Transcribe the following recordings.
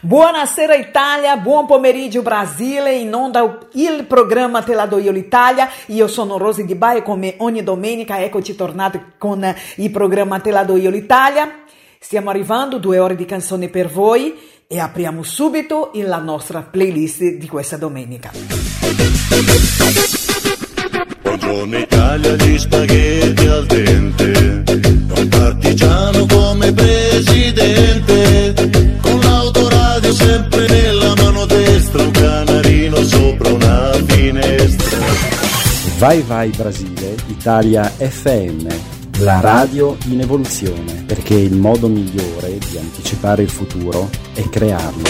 Buonasera Italia, buon pomeriggio Brasile, in onda il programma Te la do io l'Italia, io sono Rosy Di Baia come ogni domenica, eccoci tornati con il programma Te la do io l'Italia, stiamo arrivando, due ore di canzoni per voi e apriamo subito la nostra playlist di questa domenica. Buongiorno Italia, gli spaghetti al dente, un partigiano come presidente, Vai vai Brasile, Italia FM, la radio in evoluzione, perché il modo migliore di anticipare il futuro è crearlo.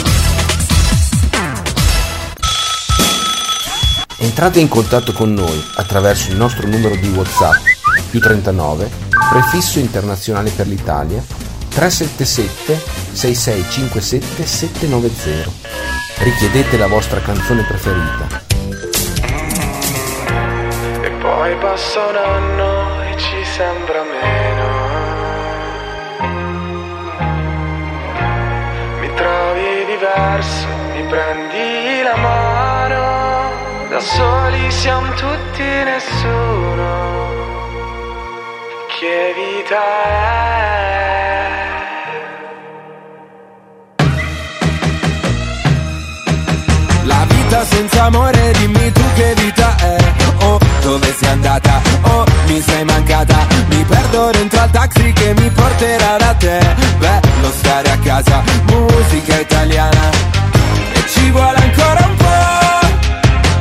Entrate in contatto con noi attraverso il nostro numero di WhatsApp più 39 prefisso internazionale per l'Italia 377 6657 790. Richiedete la vostra canzone preferita. Poi passa un anno e ci sembra meno. Mi trovi diverso, mi prendi la mano. Da soli siamo tutti nessuno. Che vita è? Vita senza amore, dimmi tu che vita è. Oh, dove sei andata? Oh, mi sei mancata. Mi perdo dentro al taxi che mi porterà da te. Bello stare a casa, musica italiana. E ci vuole ancora un po'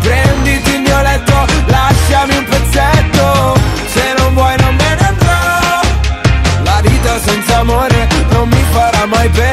Prenditi il mio letto, lasciami un pezzetto. Se non vuoi non me ne andrò. La vita senza amore non mi farà mai bene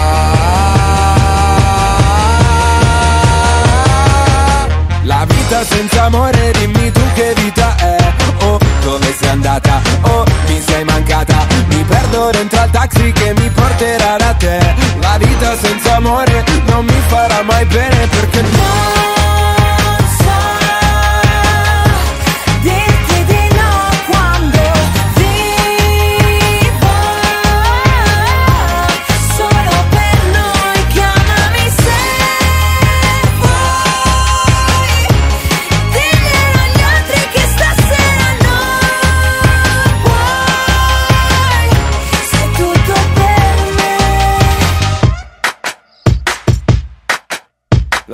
senza amore, dimmi tu che vita è. Oh, dove sei andata? Oh, mi sei mancata. Mi perdo dentro al taxi che mi porterà da te. La vita senza amore non mi farà mai bene perché non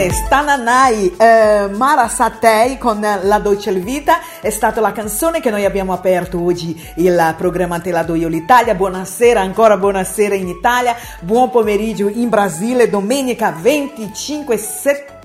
Fede, Stananai, eh, Mara Satei con La Dolce Vita. È stata la canzone che noi abbiamo aperto oggi il programma Te la do io l'Italia. Buonasera, ancora buonasera in Italia, buon pomeriggio in Brasile, domenica 25 settembre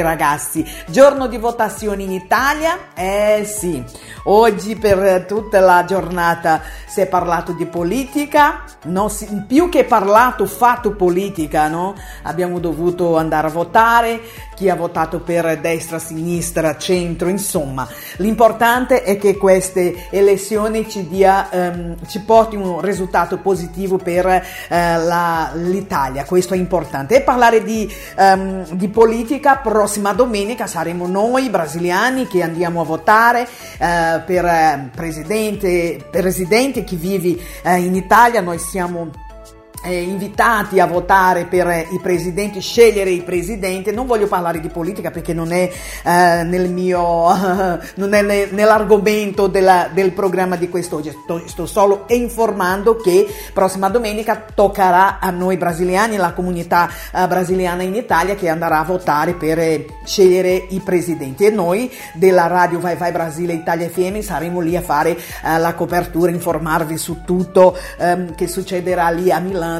ragazzi, giorno di votazione in Italia. Eh sì, oggi per tutta la giornata si è parlato di politica, si- più che parlato, fatto politica, no? Abbiamo dovuto andare a votare, chi ha votato per destra, sinistra, centro, insomma. L'importante è che queste elezioni ci, dia, ehm, ci porti un risultato positivo per eh, la- l'Italia, questo è importante. E parlare di, ehm, di politica politica. Prossima domenica saremo noi brasiliani che andiamo a votare eh, per eh, presidente, presidente che vive eh, in Italia. Noi siamo eh, invitati a votare per eh, i presidenti, scegliere i presidenti. Non voglio parlare di politica perché non è eh, nel mio, non è ne- nell'argomento della- del programma di quest'oggi. Sto, sto solo informando che prossima domenica toccherà a noi brasiliani, la comunità eh, brasiliana in Italia che andrà a votare per eh, scegliere i presidenti e noi della radio Vai Vai Brasile Italia FM saremo lì a fare la copertura, informarvi su tutto ehm, che succederà lì a Milano.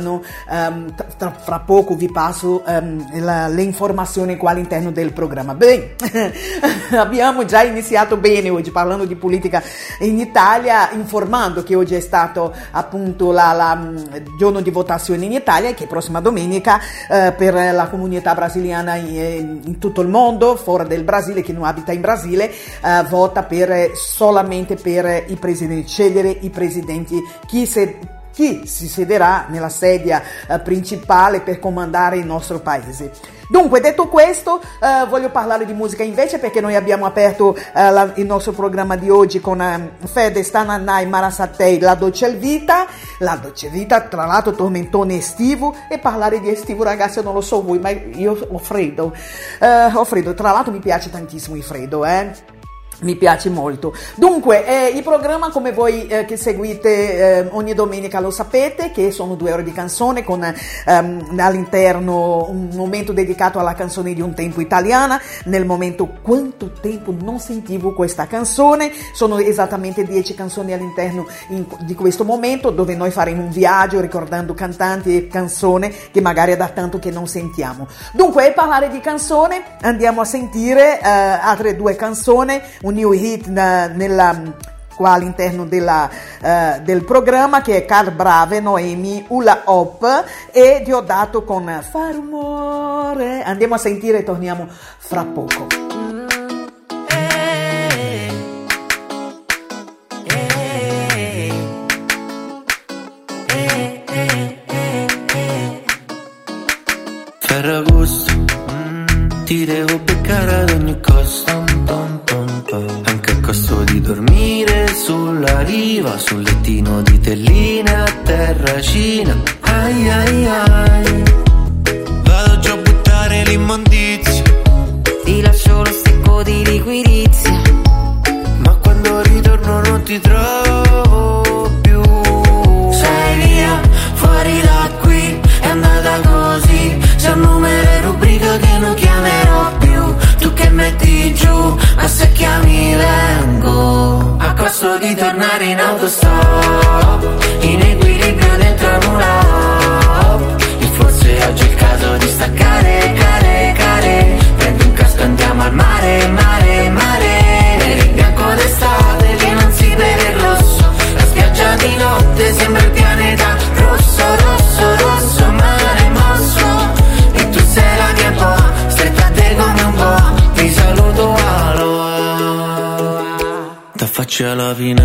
Ehm, tra- fra poco vi passo ehm, la- le informazioni qua all'interno del programma. Bene, abbiamo già iniziato bene oggi parlando di politica in Italia, informando che oggi è stato appunto la, mh, giorno di votazione in Italia e che prossima domenica eh, per la comunità brasiliana in, in tutto il mondo, fuori del Brasile, che non abita in Brasile, eh, vota per, solamente per i presidenti, scegliere i presidenti, chi se chi si siederà nella sedia eh, principale per comandare il nostro paese. Dunque, detto questo, eh, voglio parlare di musica invece perché noi abbiamo aperto eh, la- il nostro programma di oggi con eh, Fede Stananai Marasatei, La Dolce Vita, La Dolce Vita, tra l'altro tormentone estivo e parlare di estivo ragazzi non lo so voi, ma io ho freddo, Eh, ho freddo, tra l'altro mi piace tantissimo il freddo, eh. Mi piace molto. Dunque, eh, il programma come voi eh, che seguite eh, ogni domenica lo sapete che sono due ore di canzone con ehm, all'interno un momento dedicato alla canzone di un tempo italiana. Nel momento quanto tempo non sentivo questa canzone, sono esattamente dieci canzoni all'interno in- di questo momento dove noi faremo un viaggio ricordando cantanti e canzone che magari è da tanto che non sentiamo. Dunque, per parlare di canzone andiamo a sentire eh, altre due canzoni, un new hit na- nella qua all'interno della, eh, del programma che è Car Brave, Noemi, Ula Hop e ti ho dato con Fa rumore. Andiamo a sentire e torniamo fra poco. Ferragosto, ti devo beccare ad sulla riva, sul lettino di telline a terracina. Ai ai ai. Vado già a buttare l'immondizia. Ti lascio lo secco di liquirizia Ma quando ritorno non ti trovo giù, ma se chiami vengo. A costo di tornare in autostop, in T'affacci alla finestra,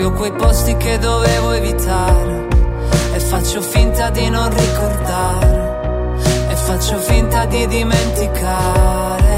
proprio quei posti che dovevo evitare. E faccio finta di non ricordare. E faccio finta di dimenticare.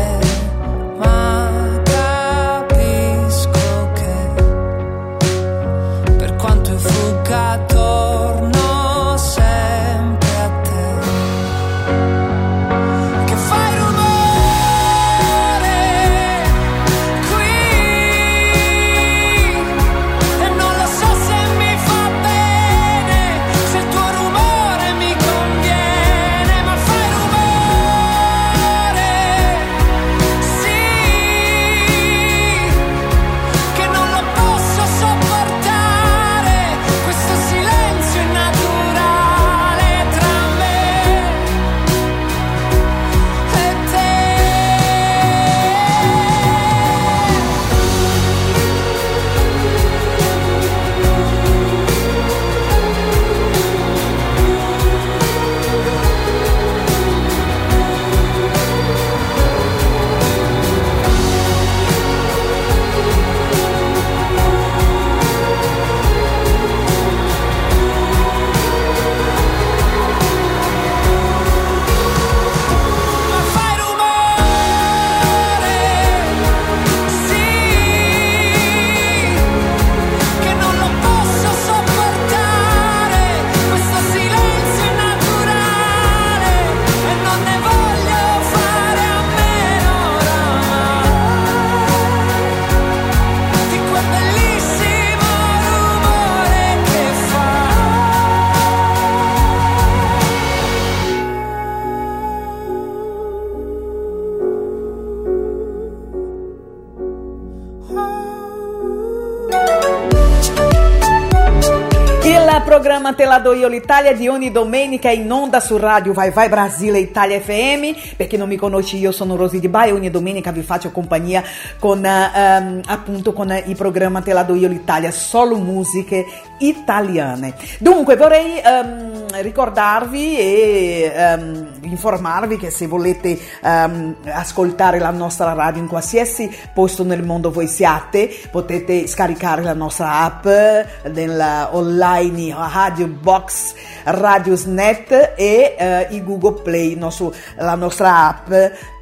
mantelador io l'Italia de Uni domenica é em onda su radio Vai Vai Brasília Itália FM. Per não non mi eu io sono Rosi Di Baia, Uni domenica vi faccio compagnia con um, appunto con il programma io l'Italia, solo musiche italiane. Dunque vorrei um, ricordarvi e ehm, informarvi che se volete ehm, ascoltare la nostra radio in qualsiasi posto nel mondo voi siate, potete scaricare la nostra app eh, nella eh, online eh, Radio Box Radiosnet e eh, il Google Play, nostro, la nostra app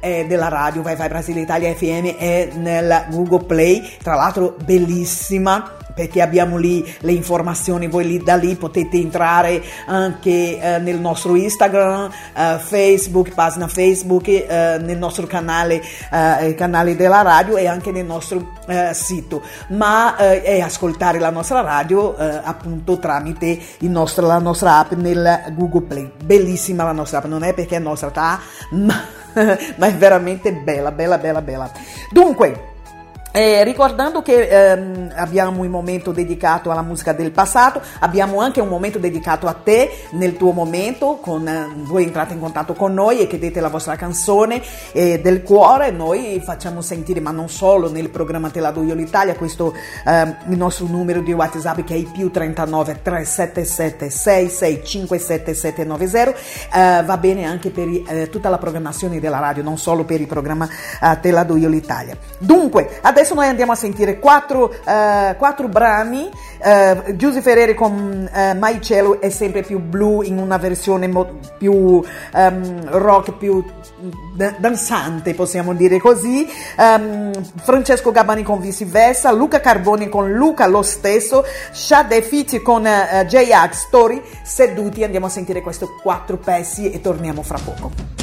eh, della radio Wi-Fi Brasile Italia FM è nel Google Play, tra l'altro bellissima perché abbiamo lì le informazioni, voi lì, da lì potete entrare anche eh, nel nostro Instagram, eh, Facebook, pagina Facebook, eh, nel nostro canale, eh, canale della radio e anche nel nostro eh, sito, ma eh, e ascoltare la nostra radio appunto tramite nostro, la nostra app nel Google Play. Bellissima la nostra app, non è perché è nostra, ma, ma è veramente bella, bella, bella, bella. Dunque, eh, ricordando che ehm, abbiamo un momento dedicato alla musica del passato, abbiamo anche un momento dedicato a te nel tuo momento, con, eh, voi entrate in contatto con noi e chiedete la vostra canzone eh, del cuore, noi facciamo sentire, ma non solo nel programma Te la do io l'Italia, questo ehm, il nostro numero di WhatsApp che è il più 39 377 6657 790, eh, va bene anche per eh, tutta la programmazione della radio, non solo per il programma eh, Te la do io l'Italia. Dunque, adesso Adesso noi andiamo a sentire quattro, uh, quattro brani. Uh, Giuseppe Ferreri con uh, My Cielo è sempre più blu in una versione mo- più um, rock, più danzante, possiamo dire così. Um, Francesco Gabani con viceversa, Luca Carboni con Luca lo stesso, Shade Fiti con uh, J-Ax Story. Seduti andiamo a sentire questi quattro pezzi e torniamo fra poco.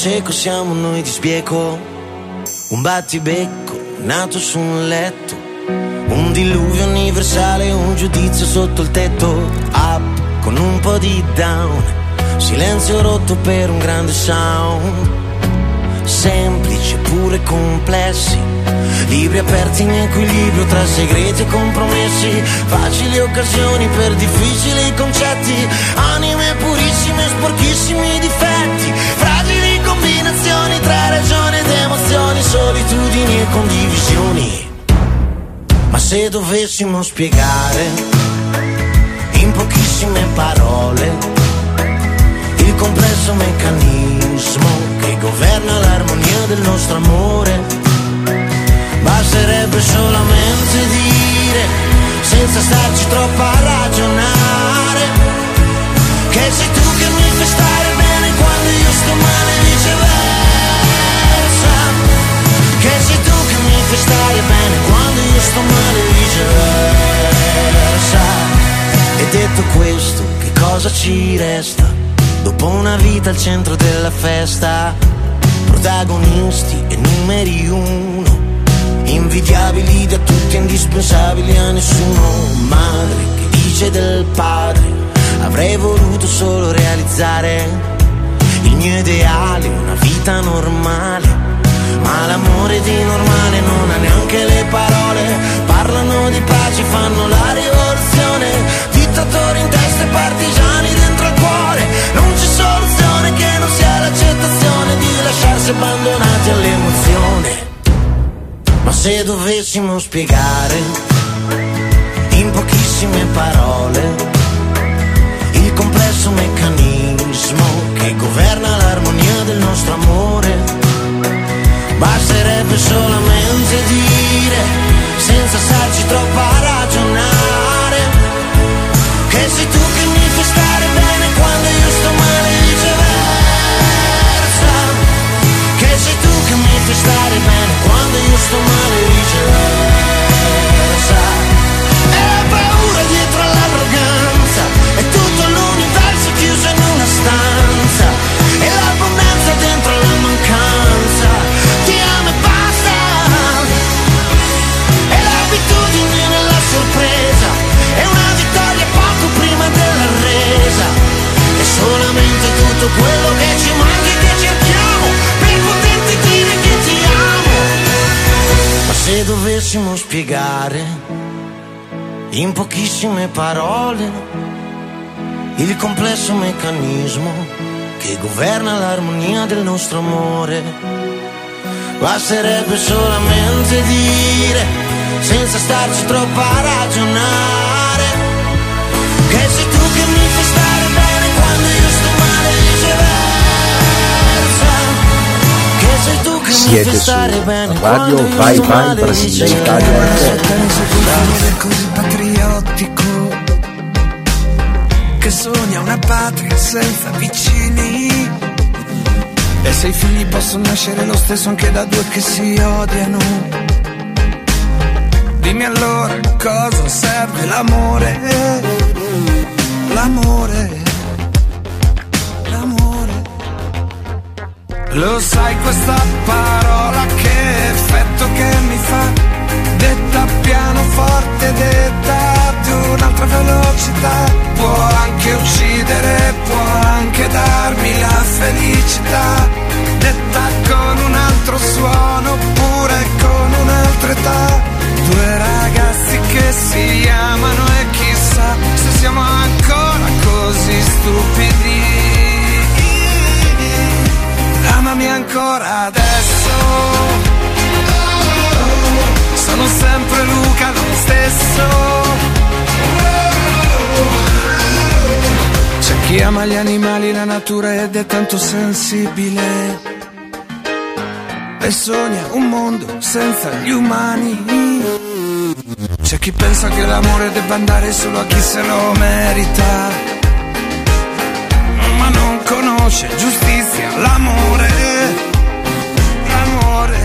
Cieco siamo noi di sbieco. Un battibecco nato su un letto. Un diluvio universale, un giudizio sotto il tetto. Up con un po' di down. Silenzio rotto per un grande sound. Semplici pure complessi. Libri aperti in equilibrio tra segreti e compromessi. Facili occasioni per difficili concetti. Anime purissime, sporchissimi difetti. Combinazioni tra ragione ed emozioni. Solitudini e condivisioni. Ma se dovessimo spiegare in pochissime parole il complesso meccanismo che governa l'armonia del nostro amore, basterebbe solamente dire, senza starci troppo a ragionare, che sei tu che mi fai stare bene io sto male viceversa, che sei tu che mi fai stare bene quando io sto male viceversa. E detto questo, che cosa ci resta? Dopo una vita al centro della festa, protagonisti e numeri uno, invidiabili da tutti, indispensabili a nessuno. Madre che dice del padre, avrei voluto solo realizzare il mio ideale, una vita normale. Ma l'amore di normale non ha neanche le parole, parlano di pace, fanno la rivoluzione, dittatori in testa e partigiani dentro il cuore, non c'è soluzione che non sia l'accettazione di lasciarsi abbandonati all'emozione. Ma se dovessimo spiegare in pochissime parole il complesso meccanismo che governa l'armonia del nostro amore, basterebbe solamente dire, senza starci troppo dovessimo spiegare in pochissime parole il complesso meccanismo che governa l'armonia del nostro amore, basterebbe solamente dire, senza starci troppo a ragionare, Siete su Radio Vai Vai Brasile. Italia così patriottico che sogna una patria senza vicini. E se i figli possono nascere lo stesso anche da due che si odiano. Dimmi allora cosa serve. L'amore. L'amore. Lo sai questa parola che effetto che mi fa? Detta piano forte, detta ad un'altra velocità. Può anche uccidere, può anche darmi la felicità. Detta con un altro suono, oppure con un'altra età. Due ragazzi che si amano e chissà se siamo ancora così stupidi. Amami ancora adesso. Sono sempre Luca lo stesso. C'è chi ama gli animali, la natura ed è tanto sensibile. E sogna un mondo senza gli umani. C'è chi pensa che l'amore debba andare solo a chi se lo merita non conosce giustizia, l'amore, l'amore.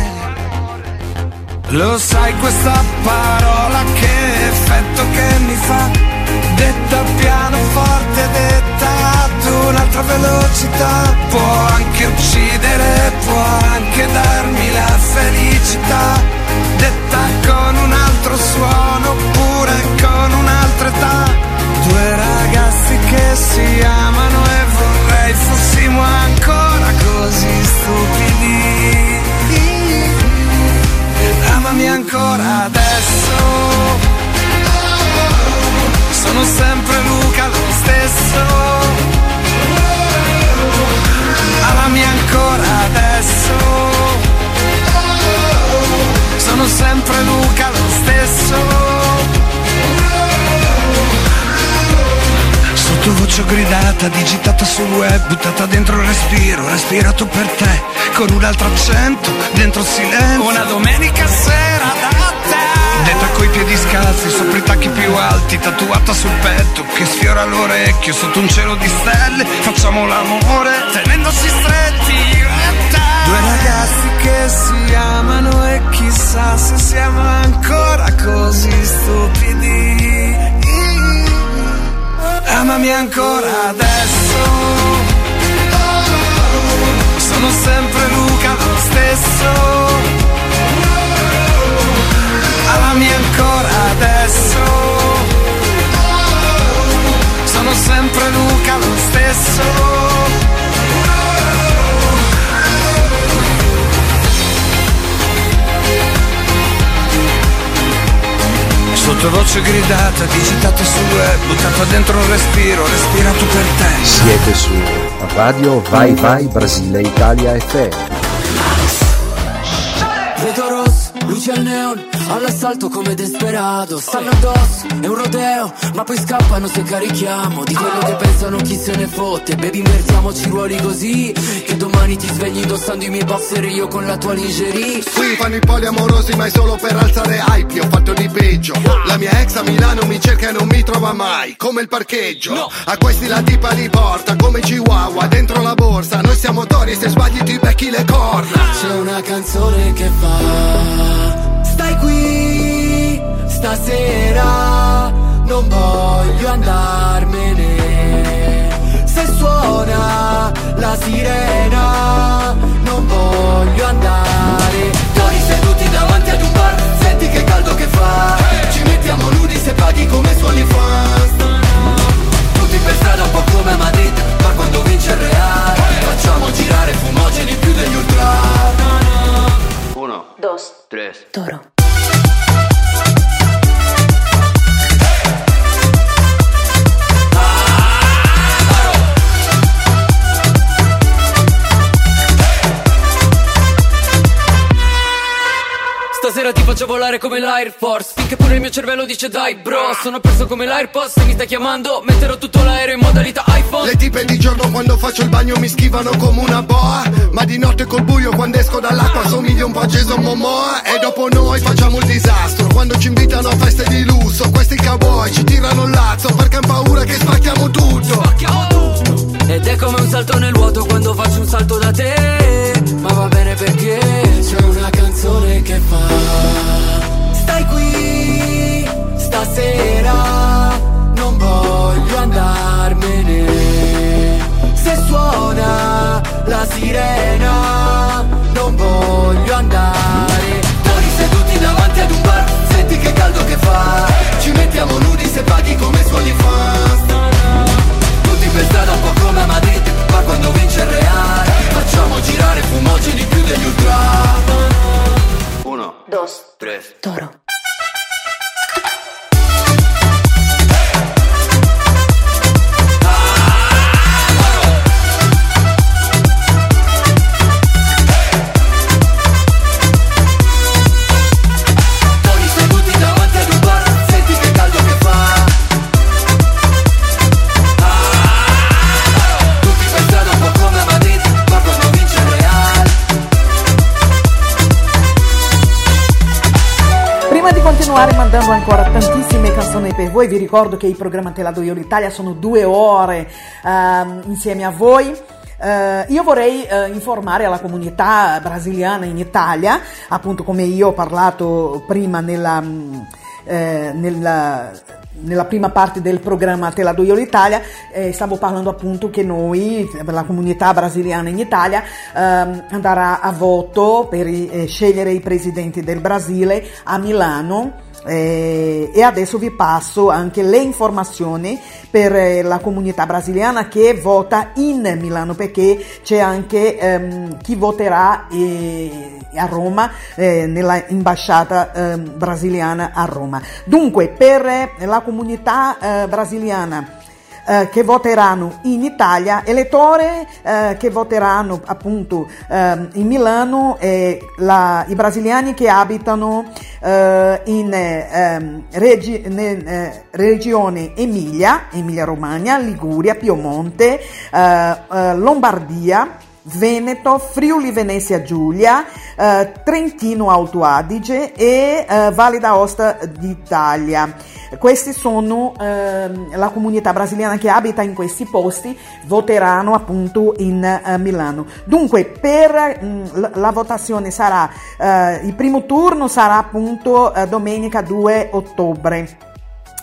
Lo sai questa parola che effetto che mi fa, detta piano forte, detta ad un'altra velocità, può anche uccidere, può anche darmi la felicità, detta con un altro suono oppure con un'altra età. Due ragazzi che si amano e vorrei fossimo ancora così stupidi. Amami ancora adesso. Sono sempre Luca lo stesso. Amami ancora adesso sono sempre Luca lo stesso sottovoce gridata, digitata sul web, buttata dentro il respiro, respirato per te, con un altro accento, dentro il silenzio. Una domenica sera da te. Detta coi piedi scalzi, sopra i tacchi più alti, tatuata sul petto, che sfiora l'orecchio, sotto un cielo di stelle, facciamo l'amore, tenendosi stretti, io e te. Due ragazzi che si amano e chissà se siamo ancora così stupidi. Amami ancora adesso. Sono sempre Luca lo stesso. Amami ancora adesso. Sono sempre Luca lo stesso. Sottovoce gridata, digitata sul web, buttata dentro il respiro, respirato per te. Siete su Radio Vai Vai Brasile Italia FM. Vedo rosso, luce al neon, all'assalto come desperato Stanno addosso, è un rodeo, ma poi scappano se carichiamo Di quello che pensano chi se ne fotte Baby invertiamoci i ruoli così Che domani ti svegli indossando i miei boxer e io con la tua lingerie. Qui fanno i poliamorosi ma è solo per alzare hype Ho fatto di peggio. La mia ex a Milano mi cerca e non mi trova mai Come il parcheggio. A questi la tipa li porta come Chihuahua Dentro la borsa. Noi siamo tori e se sbagli ti becchi le corna. C'è una canzone che fa Stai qui stasera Non voglio andarmene. Se suona la sirena Toro. Faccio volare come l'Air Force. Finché pure il mio cervello dice dai bro Sono perso come l'AirPods Se mi stai chiamando Metterò tutto l'aereo in modalità iPhone. Le tipe di giorno quando faccio il bagno mi schivano come una boa Ma di notte col buio quando esco dall'acqua somiglio un po' a Jason Momoa E dopo noi facciamo il disastro Quando ci invitano a feste di lusso Questi cowboy ci tirano il lazzo Perché han paura che spacchiamo tutto Ed è come un salto nel vuoto quando faccio un salto da te. Ma va bene perché c'è una canzone che fa. Stai qui stasera Non voglio andarmene. Se suona la sirena Non voglio andare. Tori seduti davanti ad un bar Senti che caldo che fa. Ci mettiamo nudi se paghi come suoni fans tutti per strada un po' come a Madrid Ma quando vince il Real Facciamo girare fumogeni più degli ultra Uno, Dos. tres. Toro. Continuare mandando ancora tantissime canzoni per voi, vi ricordo che il programma Te la do io l'Italia sono due ore ehm, insieme a voi. Eh, io vorrei eh, informare alla comunità brasiliana in Italia, appunto come io ho parlato prima nella, mm, eh, nella, nella prima parte del programma Te la do io l'Italia, eh, stavo parlando appunto che noi, la comunità brasiliana in Italia, ehm, andrà a voto per eh, scegliere i presidenti del Brasile a Milano. Eh, e adesso vi passo anche le informazioni per eh, la comunità brasiliana che vota in Milano perché c'è anche ehm, chi voterà eh, a Roma eh, nella ambasciata ehm, brasiliana a Roma. Dunque per eh, la comunità eh, brasiliana eh, che voteranno in Italia, elettori eh, che voteranno appunto ehm, in Milano e la- i brasiliani che abitano eh, in eh, ehm, regi- ne- eh, regione Emilia, Emilia Romagna, Liguria, Piemonte, eh, eh, Lombardia, Veneto, Friuli Venezia Giulia, eh, Trentino Alto Adige e eh, Valle d'Aosta d'Italia. Questi sono ehm, la comunità brasiliana che abita in questi posti, voteranno appunto in eh, Milano. Dunque, per mm, la, la votazione sarà, eh, il primo turno sarà appunto eh, domenica 2 ottobre.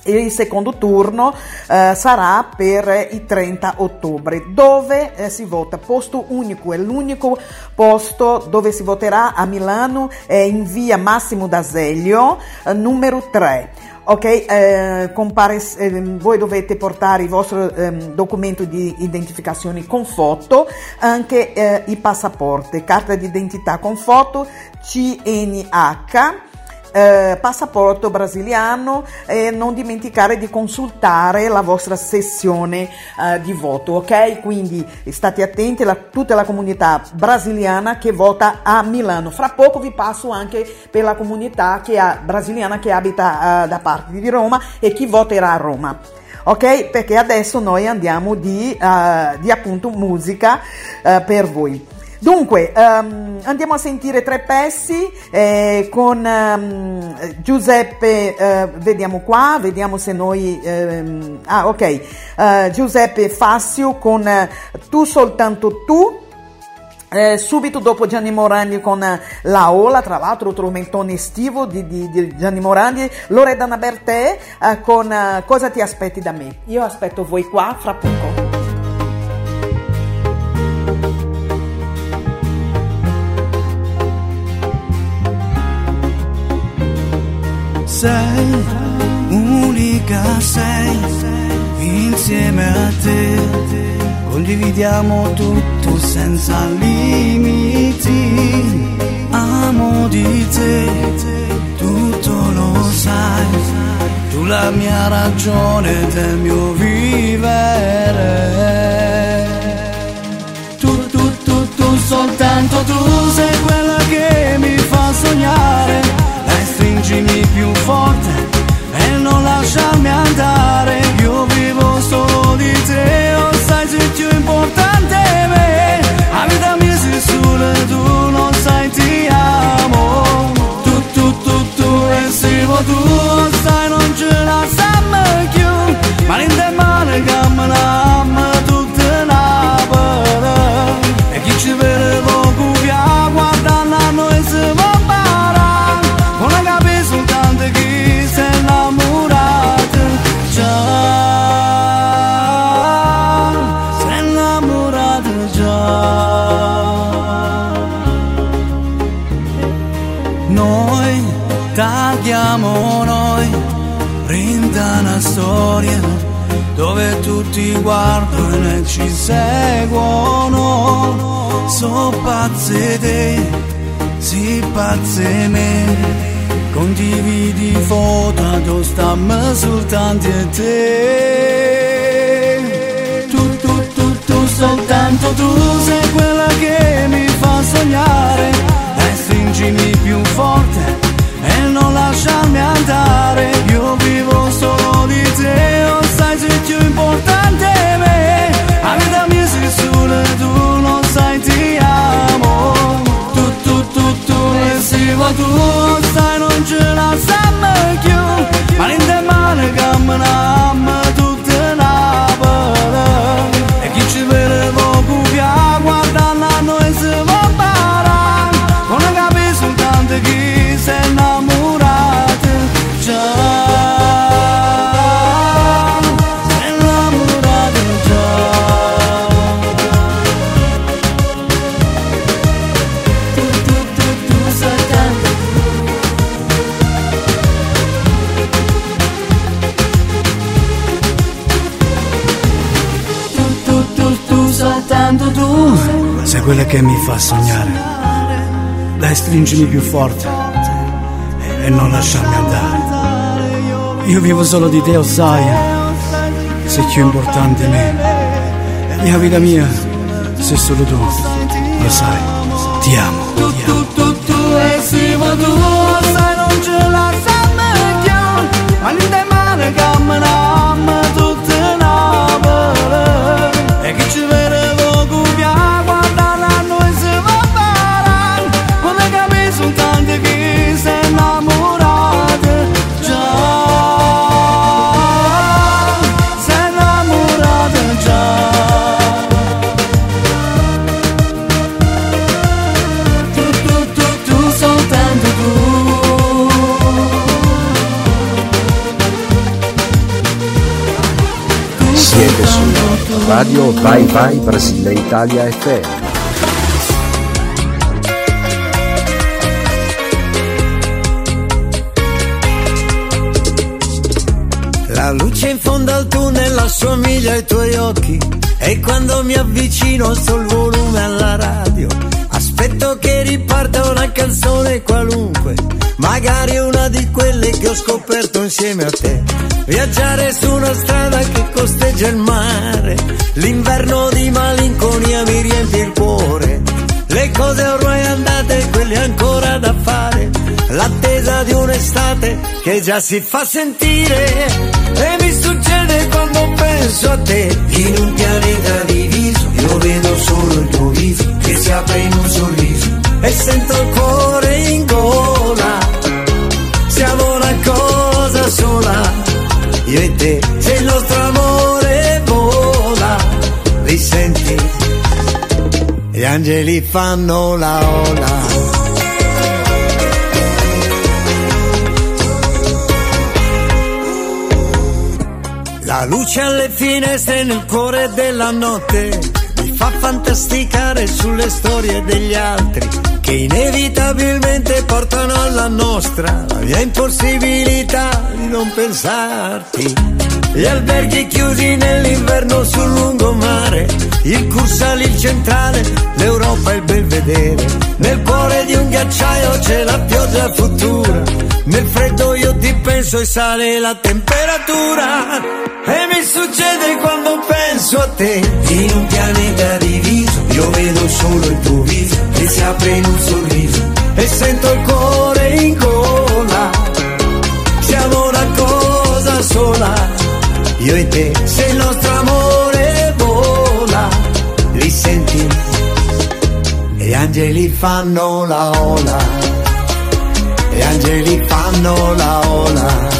Il secondo turno eh, sarà per il 30 ottobre, dove eh, si vota posto unico, è l'unico posto dove si voterà a Milano, è in via Massimo d'Azeglio, eh, numero 3. Ok, eh, compare, eh, voi dovete portare il vostro ehm, documento di identificazione con foto, anche eh, i passaporti, carta d'identità con foto, CNH eh, passaporto brasiliano e non dimenticare di consultare la vostra sessione eh, di voto, ok? Quindi state attenti a tutta la comunità brasiliana che vota a Milano. Fra poco vi passo anche per la comunità che ha, brasiliana che abita eh, da parte di Roma e chi voterà a Roma. Ok? Perché adesso noi andiamo di, eh, di appunto musica eh, per voi. Dunque, ehm, andiamo a sentire tre pezzi eh, con ehm, Giuseppe, eh, vediamo qua, vediamo se noi... ehm, ah, ok, eh, Giuseppe Fassio con eh, Tu soltanto tu. Eh, subito dopo Gianni Morandi con eh, La Ola, tra l'altro tormentone estivo di, di- di Gianni Morandi, Loredana Bertè eh, con Cosa ti aspetti da me? Io aspetto voi qua fra poco. Sei, unica sei, insieme a te condividiamo tutto senza limiti, amo di te, tutto lo sai, tu la mia ragione del mio vivere. Tu, tu, tu, tu, soltanto tu sei quella che mi fa sognare. Stringimi più forte e non lasciarmi andare. Io vivo solo di te, o sai sei più importante è me. La vita mia sei solo tu, non sai ti amo. Tu, tu, tu, tu, e siamo tu, sai non ce la stiamo più. Ma in te male che me tutti guardano e ci seguono. So pazze te, sì pazze me. Condividi foto, tu stammi soltanto te. Tu, tu, tu, tu, soltanto tu sei quella che mi fa sognare. Dai, stringimi più forte e non lasciarmi andare. Io vivo solo di te, o sai sei più importante è me. La vita mia sei solo tu, non sai ti amo. Tu, tu, tu, tu, e si va tu, sai non ce la stiamo più. Ma in te male che quella che mi fa sognare. Dai, stringimi più forte e non lasciarmi andare. Io vivo solo di te, sai. sei più importante me. La vita mia, sei solo tu, lo sai, ti amo. Vai Vai Brasile Italia FM. La luce in fondo al tunnel assomiglia ai tuoi occhi e quando mi avvicino sul volume alla radio aspetto che riparta una canzone qualunque, magari una di quelle che ho scoperto insieme a te. Viaggiare su una strada che costeggia il mare, l'inverno di malinconia mi riempie il cuore. Le cose ormai andate, quelle ancora da fare. L'attesa di un'estate che già si fa sentire. E mi succede quando penso a te. In un pianeta diviso, io vedo solo il tuo viso che si apre in un sorriso. E sento il cuore in gola. Io e te, se il nostro amore vola. Li senti? Gli angeli fanno la ola. La luce alle finestre nel cuore della notte mi fa fantasticare sulle storie degli altri che inevitabilmente portano alla nostra la mia impossibilità non pensarti. Gli alberghi chiusi nell'inverno sul lungomare, il Cursale, il centrale, l'Europa e il Belvedere. Nel cuore di un ghiacciaio c'è la pioggia futura, nel freddo io ti penso e sale la temperatura. E mi succede quando penso a te, in un pianeta diviso, io vedo solo il tuo viso che si apre in un sorriso e sento il cuore io e te, se il nostro amore vola, li senti? E gli angeli fanno la ola, gli angeli fanno la ola.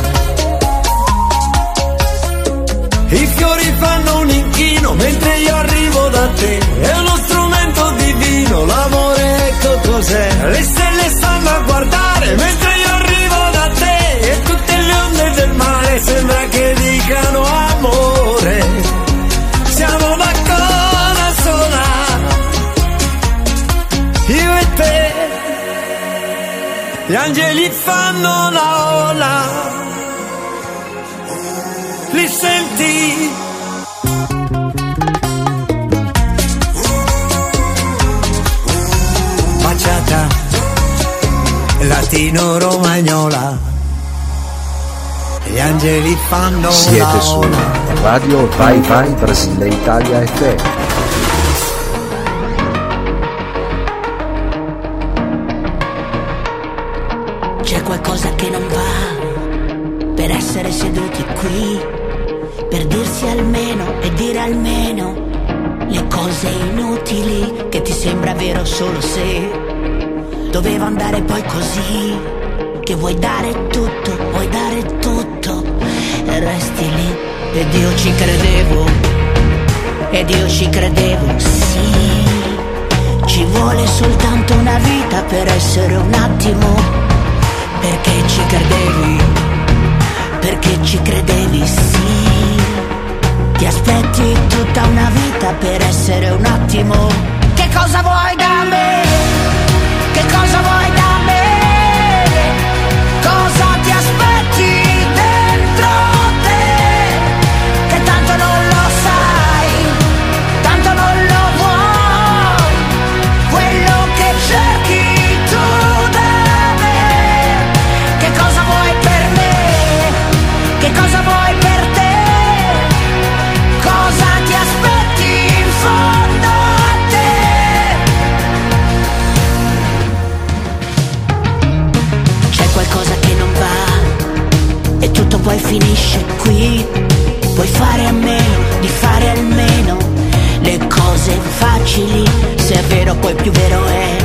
I fiori fanno un inchino mentre io arrivo da te. È uno strumento divino, l'amore ecco cos'è. Le stelle stanno a guardare mentre io del mare sembra che dicano amore. Siamo una cosa sola. Io e te. Gli angeli fanno la ola. Li senti? Baciata latino-romagnola angeli fanno Siete su Radio Vai Vai Brasile Italia FM. C'è qualcosa che non va per essere seduti qui, per dirsi almeno e dire almeno le cose inutili che ti sembra vero solo se doveva andare poi così, che vuoi dare tutto, vuoi dare tutto e resti lì ed io ci credevo, ed io ci credevo, sì. Ci vuole soltanto una vita per essere un attimo perché ci credevi, perché ci credevi, sì. Ti aspetti tutta una vita per essere un attimo. Che cosa vuoi da me? Che cosa vuoi da me? Finisce qui. Puoi fare a meno di fare almeno le cose facili. Se è vero poi più vero è.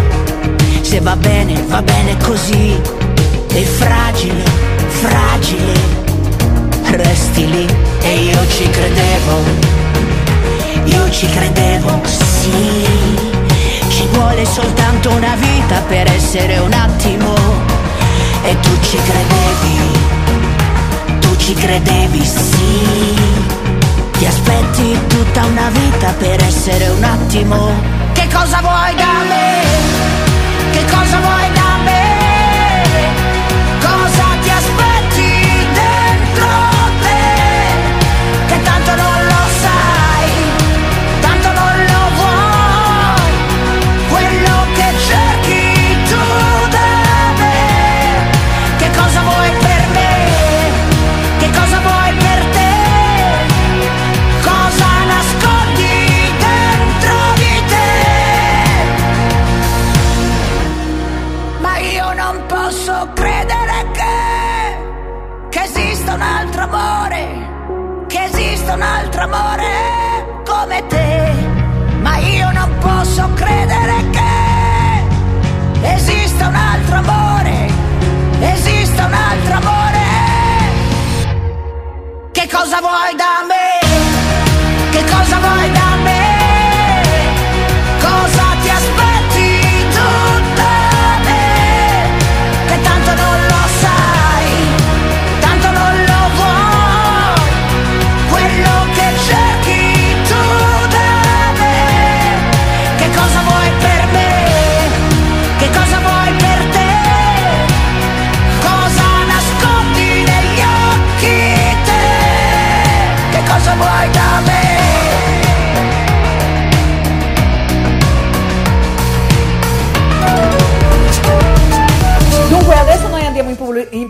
Se va bene, va bene così. E fragile, fragile, resti lì. E io ci credevo. Io ci credevo, sì. Ci vuole soltanto una vita per essere un attimo. E tu ci credevi, ci credevi, sì. Ti aspetti tutta una vita per essere un attimo. Che cosa vuoi da me? Che cosa vuoi da me?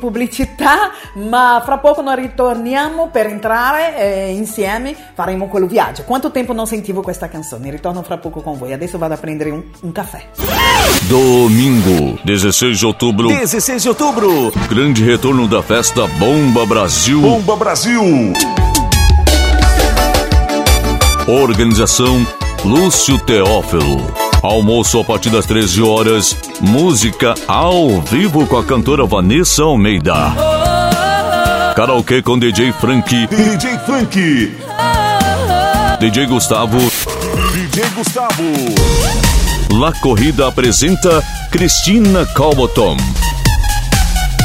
Pubblicità, ma fra poco noi ritorniamo per entrare eh, insieme, faremo quello viaggio. Quanto tempo non sentivo questa canzone? Ritorno fra poco con voi. Adesso vado a prendere un, un caffè. Domingo, 16 de outubro. 16 de outubro. Grande retorno da festa Bomba Brasil. Bomba Brasil. Organização Lúcio Teófilo. Almoço a partir das 13 horas. Música ao vivo com a cantora Vanessa Almeida. Karaokê com DJ Frank. DJ Frank. DJ Gustavo. DJ Gustavo. La Corrida apresenta Cristina Calboton.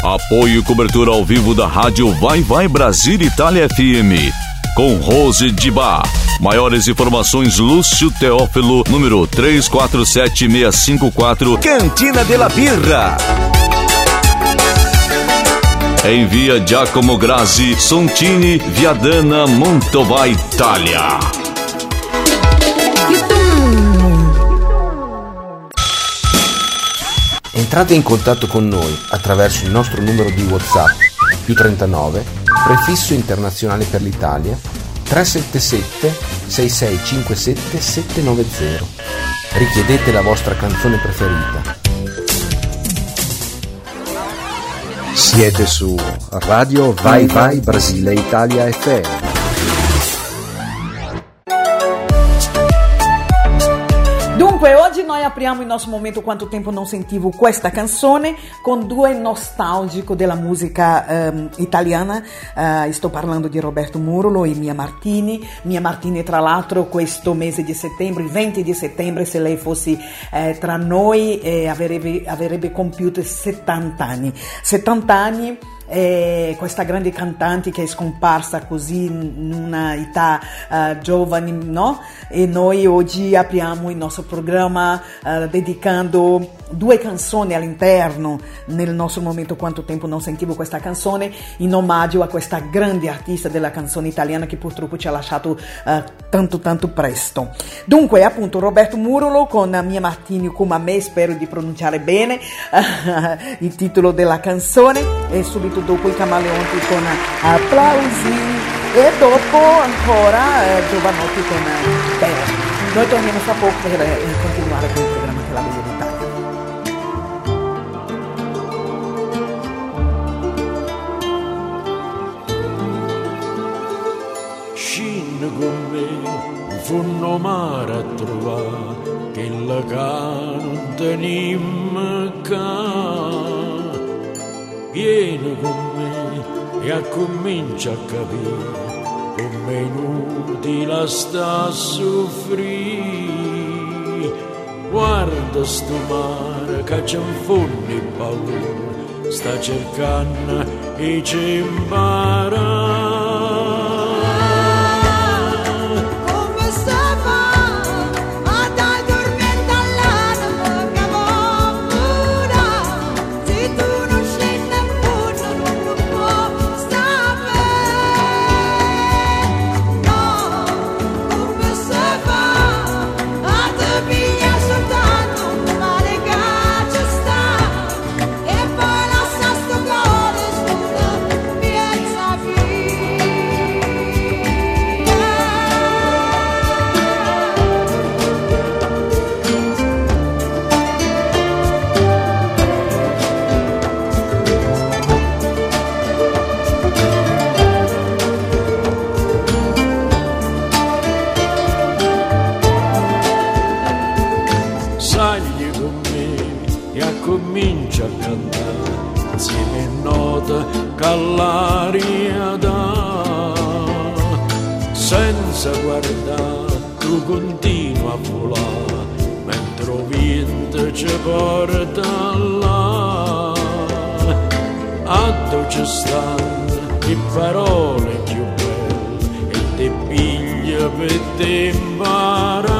Apoio e cobertura ao vivo da rádio Vai Vai Brasil Itália FM. Com Rose Dibá. Maiores informações Lúcio Teófilo, número 347654. Cantina de la Birra. Em via Giacomo Grazi, Sontini, Viadana, Mantova, Itália. Entrate in contatto con noi attraverso il nostro numero di WhatsApp più 39 prefisso internazionale per l'Italia 377 6657 790. Richiedete la vostra canzone preferita. Siete su Radio Vai Vai Brasile Italia FM. Apriamo il nostro momento Quanto tempo non sentivo questa canzone con due nostalgico della musica ehm, italiana. Eh, sto parlando di Roberto Murolo e Mia Martini. Mia Martini, tra l'altro, questo mese di settembre, il 20 di settembre, se lei fosse eh, tra noi, eh, avrebbe, avrebbe compiuto 70 anni. 70 anni eh, questa grande cantante che è scomparsa così in una età eh, giovane, no? E noi oggi apriamo il nostro programma eh, dedicando due canzoni all'interno nel nostro momento quanto tempo non sentivo questa canzone in omaggio a questa grande artista della canzone italiana che purtroppo ci ha lasciato eh, tanto tanto presto. Dunque appunto Roberto Murolo con Mia Martini come a me spero di pronunciare bene il titolo della canzone e subito dopo i Camaleonti con applausi e dopo ancora eh, Giovanotti con eh, Bella noi torniamo fra poco per eh, continuare con il programma che la fanno mare a trovare quella che non tenim ca. Vieni con me e a comincia a capire come inutile sta a soffrire. Guarda sto mare che c'è un fondo il paura, sta cercando e ci imparare. ce porta là. A dove ci stanno le parole più belle e te piglia per te imparare.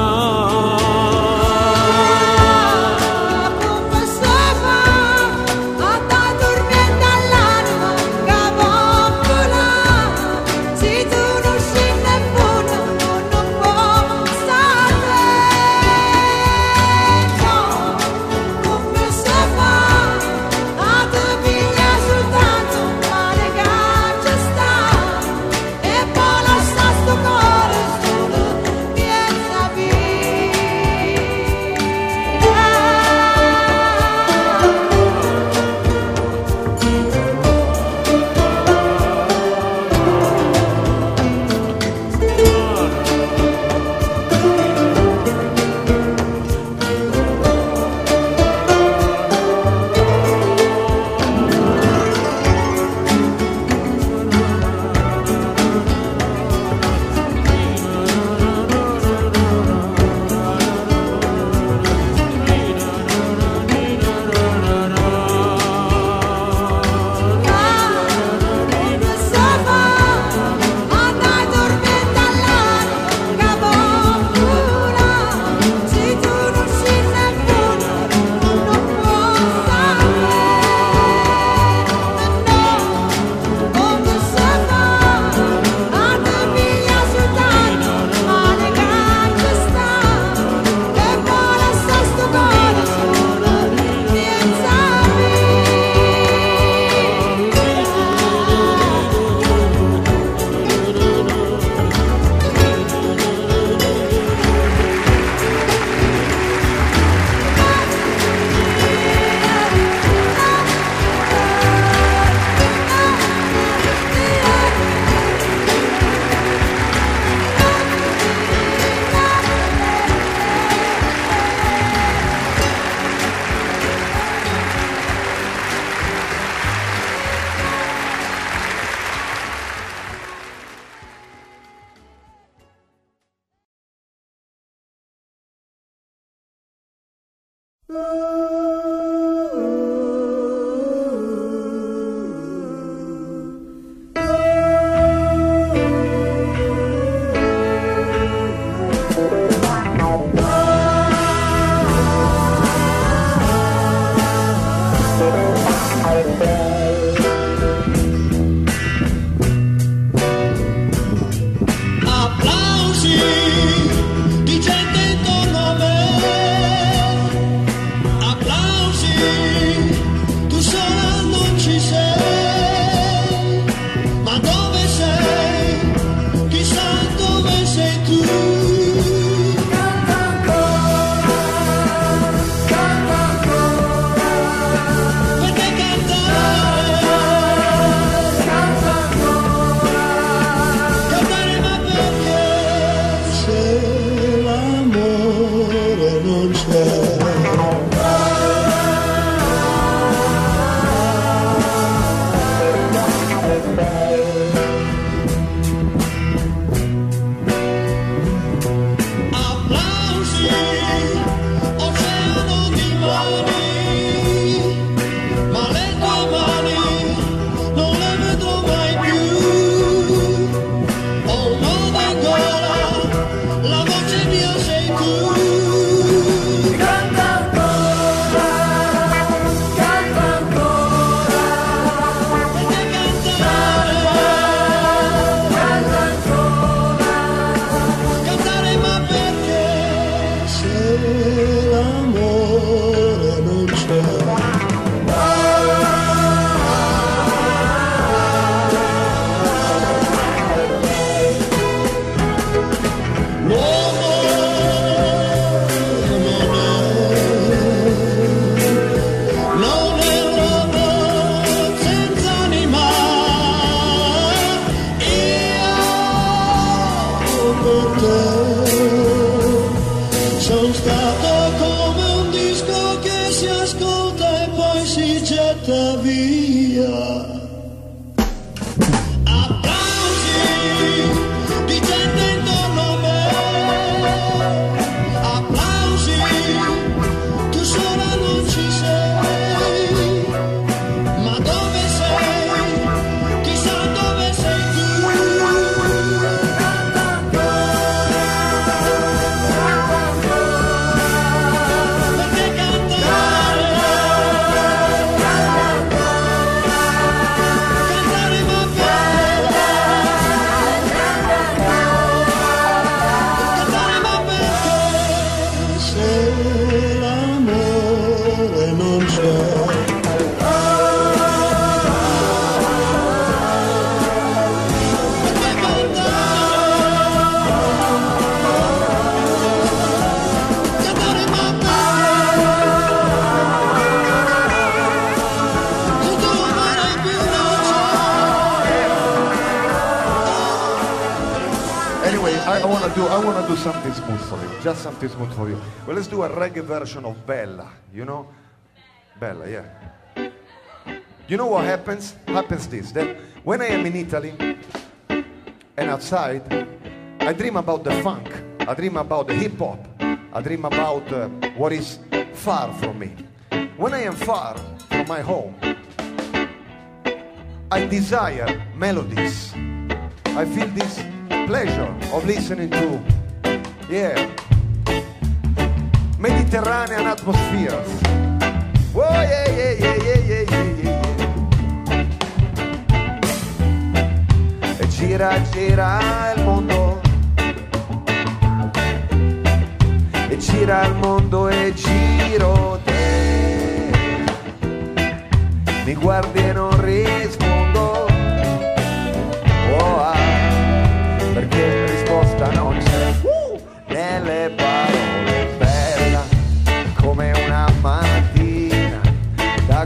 Version of Bella. You know, Bella, yeah. You know what happens? Happens this that when I am in Italy and outside, I dream about the funk. I dream about the hip hop. I dream about uh, what is far from me. When I am far from my home, I desire melodies. I feel this pleasure of listening to, yeah, Mediterranean atmospheres. Oh, yeah, yeah, yeah, yeah, yeah, yeah, E gira, gira il mondo. E gira il mondo e giro te. Mi guardi e non rispondo. Oh, ah, perché risposta non c'è. Uh, nelle parole.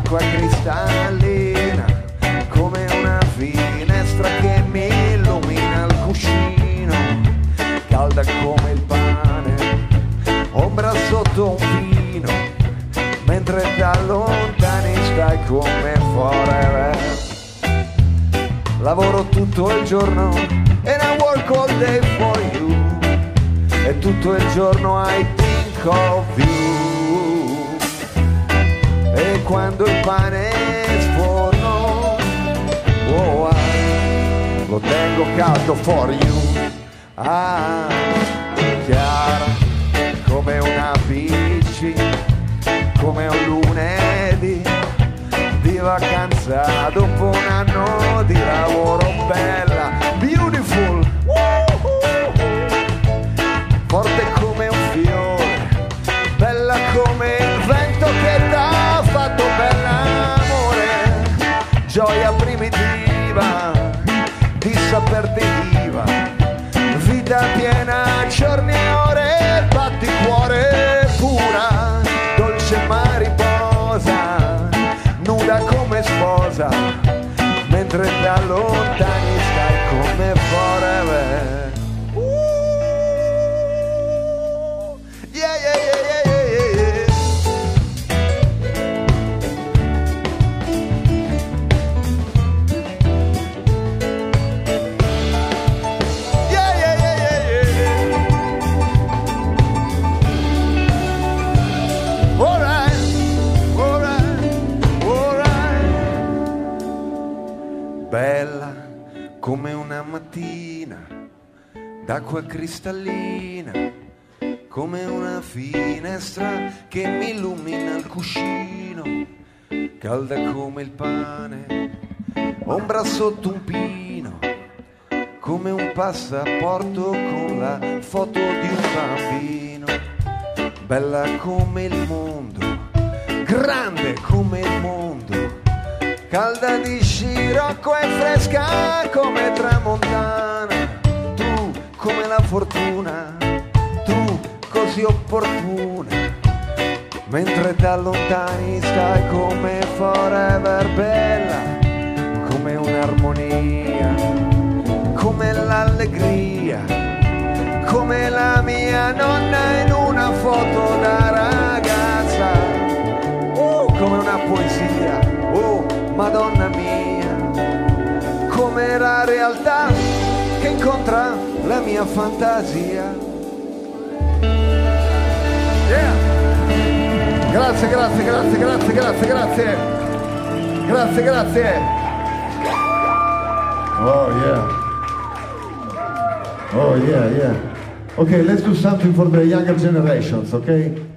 D'acqua cristallina come una finestra che mi illumina il cuscino calda come il pane ombra sotto un pino mentre da lontani stai come forever. Lavoro tutto il giorno and I work all day for you e tutto il giorno I think of you quando il pane sforno oh, ah, lo tengo caldo for you. Ah, chiara come una bici come un lunedì. Di vacanza dopo un anno di lavoro bella beautiful. Forte come un gioia primitiva di saperti viva vita piena giorni e ore batticuore pura dolce mariposa nuda come sposa, mentre da lontani cristallina, come una finestra che mi illumina il cuscino, calda come il pane, ombra sotto un pino, come un passaporto con la foto di un bambino, bella come il mondo, grande come il mondo, calda di scirocco e fresca come tramontana, come la fortuna, tu così opportuna, mentre da lontani stai come forever bella, come un'armonia, come l'allegria mia nonna in una foto da ragazza. Uh, come una poesia, oh madonna mia, come la realtà che incontra la mia fantasia. Yeah. Grazie, grazie, grazie, grazie, grazie, grazie. Grazie, grazie. Oh yeah. Oh yeah, yeah. Okay, let's do something for the younger generations, okay?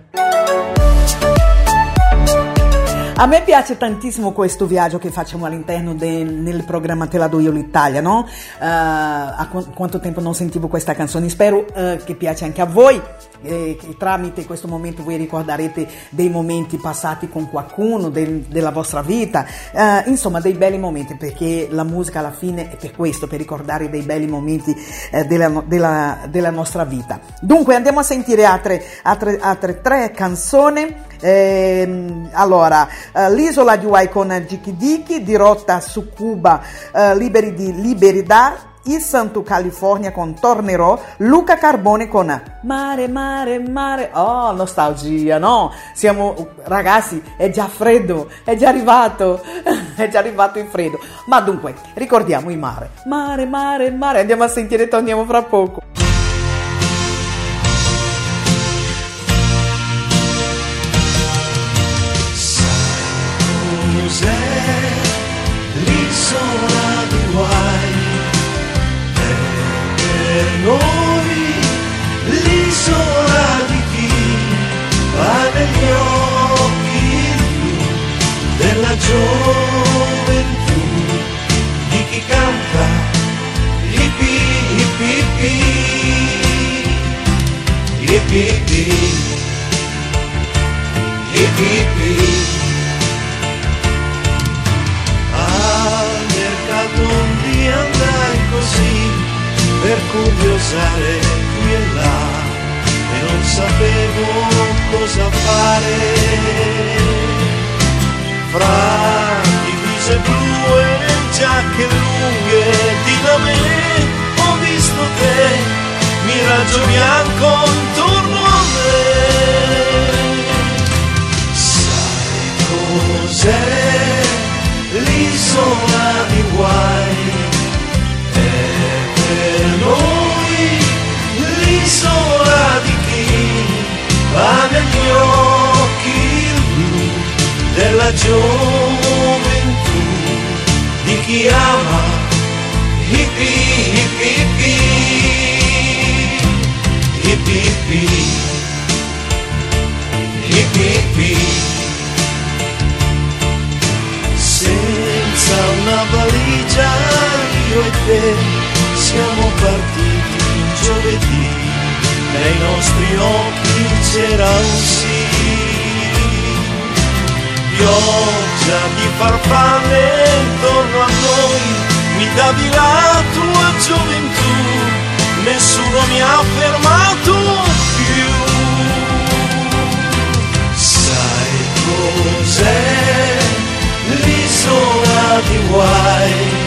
A me piace tantissimo questo viaggio che facciamo all'interno del programma Te la do io l'Italia, no? Eh, a qu- quanto tempo non sentivo questa canzone, spero eh, che piace anche a voi, eh, che tramite questo momento voi ricorderete dei momenti passati con qualcuno del- della vostra vita, eh, insomma dei belli momenti, perché la musica alla fine è per questo, per ricordare dei belli momenti eh, della, della- della nostra vita. Dunque andiamo a sentire altre, altre, altre tre canzoni. Ehm, allora, eh, l'isola di Hawaii con Diki Diki, dirotta su Cuba, eh, Liberi di Libertà, il Santo California con Tornerò, Luca Carbone con Mare, mare, mare, oh nostalgia, no? Siamo, ragazzi, è già freddo, è già arrivato, è già arrivato il freddo. Ma dunque, ricordiamo il mare, mare, mare, mare, andiamo a sentire, torniamo fra poco. Cos'è l'isola di Hawaii? È per noi l'isola di chi va negli occhi della gioventù, di chi canta hippi hippi hippi hippi hippi hippi per curiosare qui e là e non sapevo cosa fare. Fra divise blu e giacche lunghe di da me ho visto te miraggio bianco intorno a me. Sai cos'è l'isola di Hawaii della gioventù di chi ama pioggia di farfalle intorno a noi. Mi davi la tua gioventù nessuno mi ha fermato più. Sai cos'è l'isola di Hawaii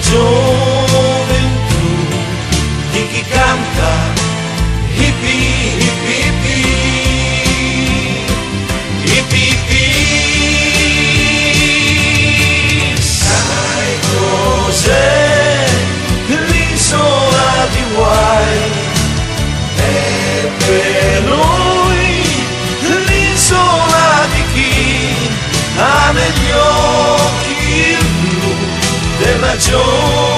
della 酒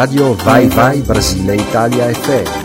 Radio Vai Vai Brasile Italia FM.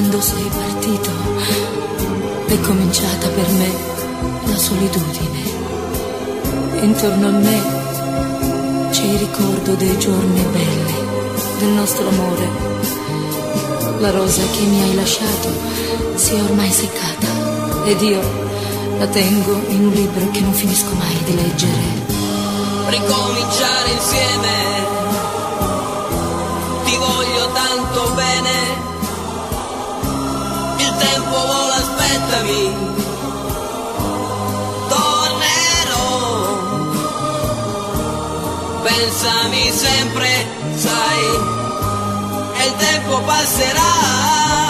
Quando sei partito è cominciata per me la solitudine. Intorno a me c'è il ricordo dei giorni belli, del nostro amore. La rosa che mi hai lasciato si è ormai seccata ed io la tengo in un libro che non finisco mai di leggere. ricominciare insieme. Aspettami. Tornerò. Pensami sempre, sai. E il tempo passerà.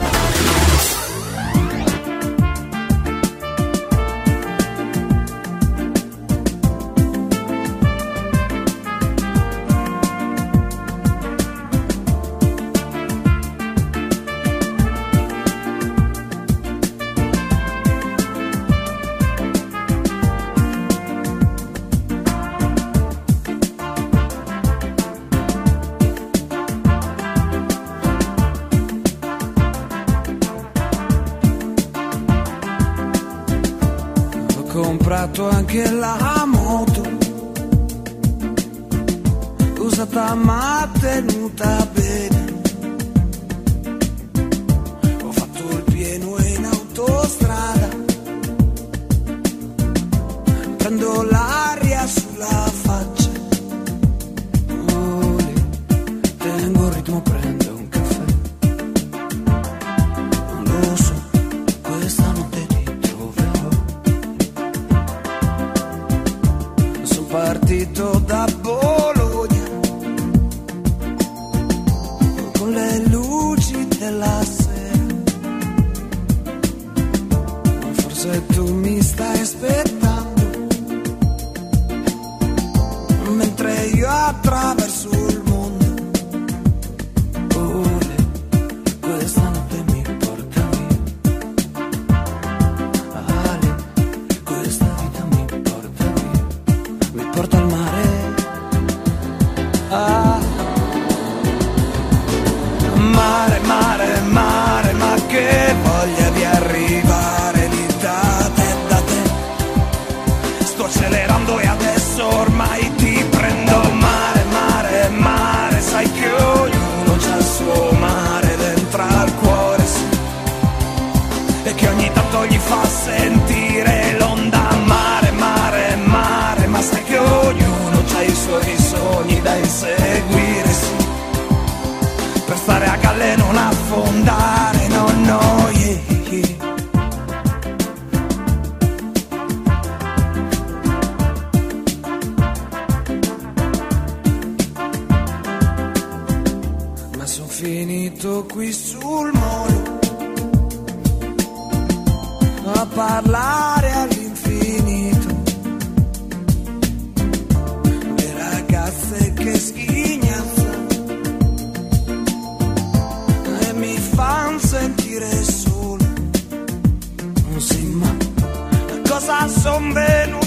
polmoni a parlare all'infinito. Le ragazze che sghignazzano e mi fanno sentire solo. Non si ma cosa son venuto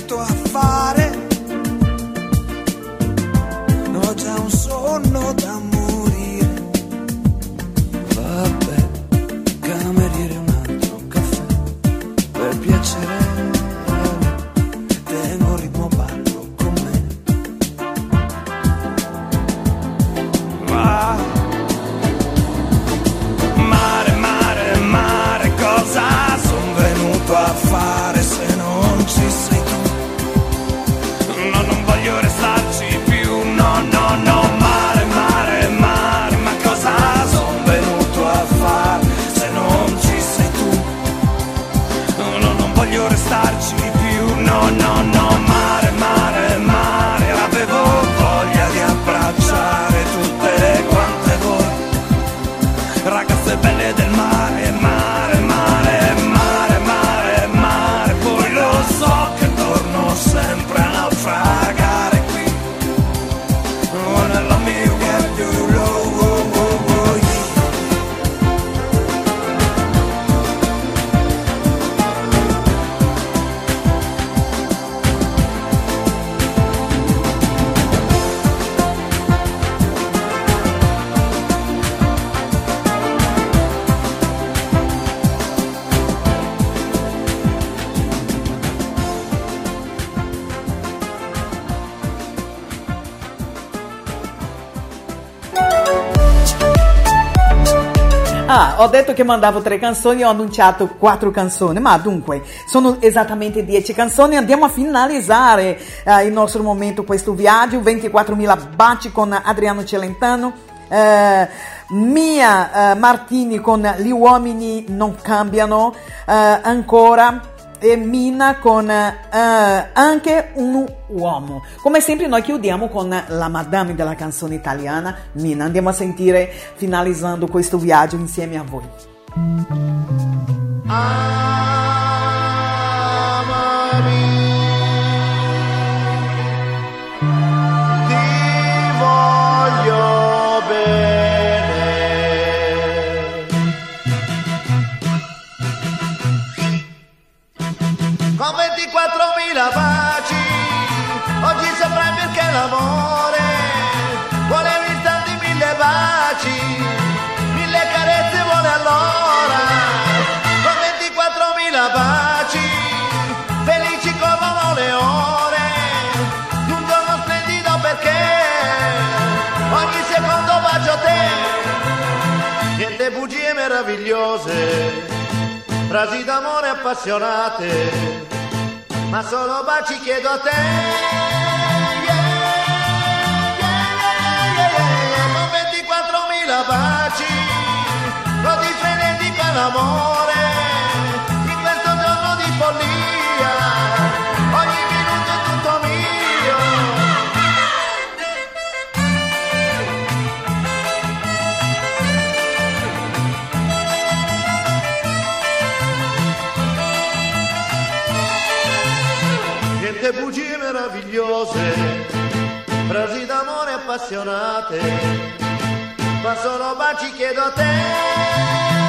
ho detto che mandavo tre canzoni, ho annunciato quattro canzoni, ma dunque sono esattamente dieci canzoni. Andiamo a finalizzare eh, il nostro momento, questo viaggio. 24.000 baci con Adriano Celentano. eh, Mia eh, Martini con Gli uomini non cambiano. eh, ancora e Mina con eh, anche un uomo. Come sempre noi chiudiamo con la madame della canzone italiana, Mina. Andiamo a sentire finalizzando questo viaggio insieme a voi. Ti 24.000 baci, oggi saprai perché l'amore. Vuole un istante mille baci, mille carezze vuole allora. Con 24.000 baci, felici corrono le ore, un giorno splendido perché ogni secondo bacio a te, niente bugie meravigliose, frasi d'amore appassionate, ma solo baci chiedo a te. Con 24.000 baci, così frenetico è l'amore, meravigliose, frasi d'amore appassionate, ma solo baci chiedo a te.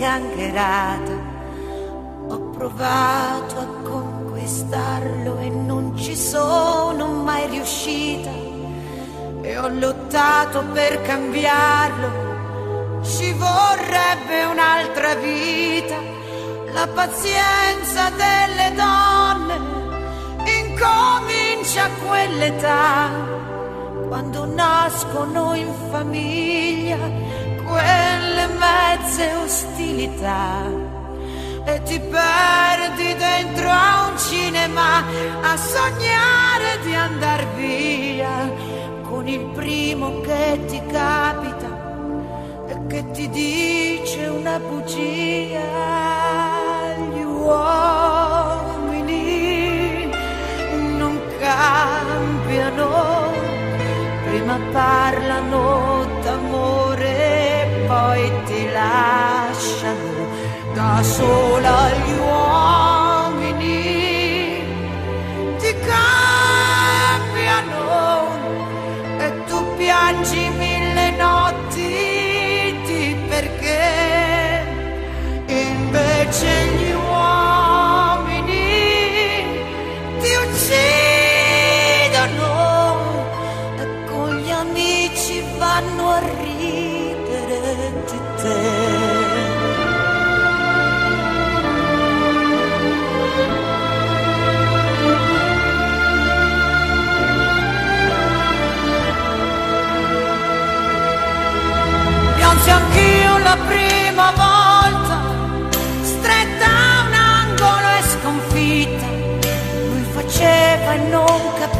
Figlia sgangherata. Ho provato a conquistarlo e non ci sono mai riuscita e ho lottato per cambiarlo. Ci vorrebbe un'altra vita, la pazienza delle donne incomincia a quell'età, quando nascono in famiglia quelle mezze ostilità e ti perdi dentro a un cinema a sognare di andar via con il primo che ti capita e che ti dice una bugia. Gli uomini non cambiano, prima parlano da sola gli uomini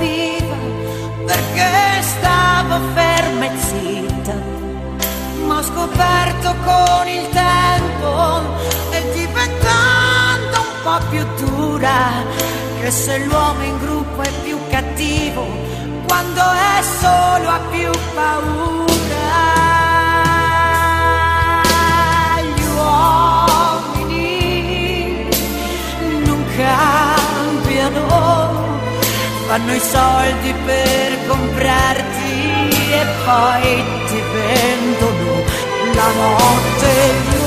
viva perché stavo ferma e zitta, ma ho scoperto con il tempo e diventando un po' più dura che se l'uomo in gruppo è più cattivo, quando è solo ha più paura. fanno i soldi per comprarti e poi ti vendono la notte.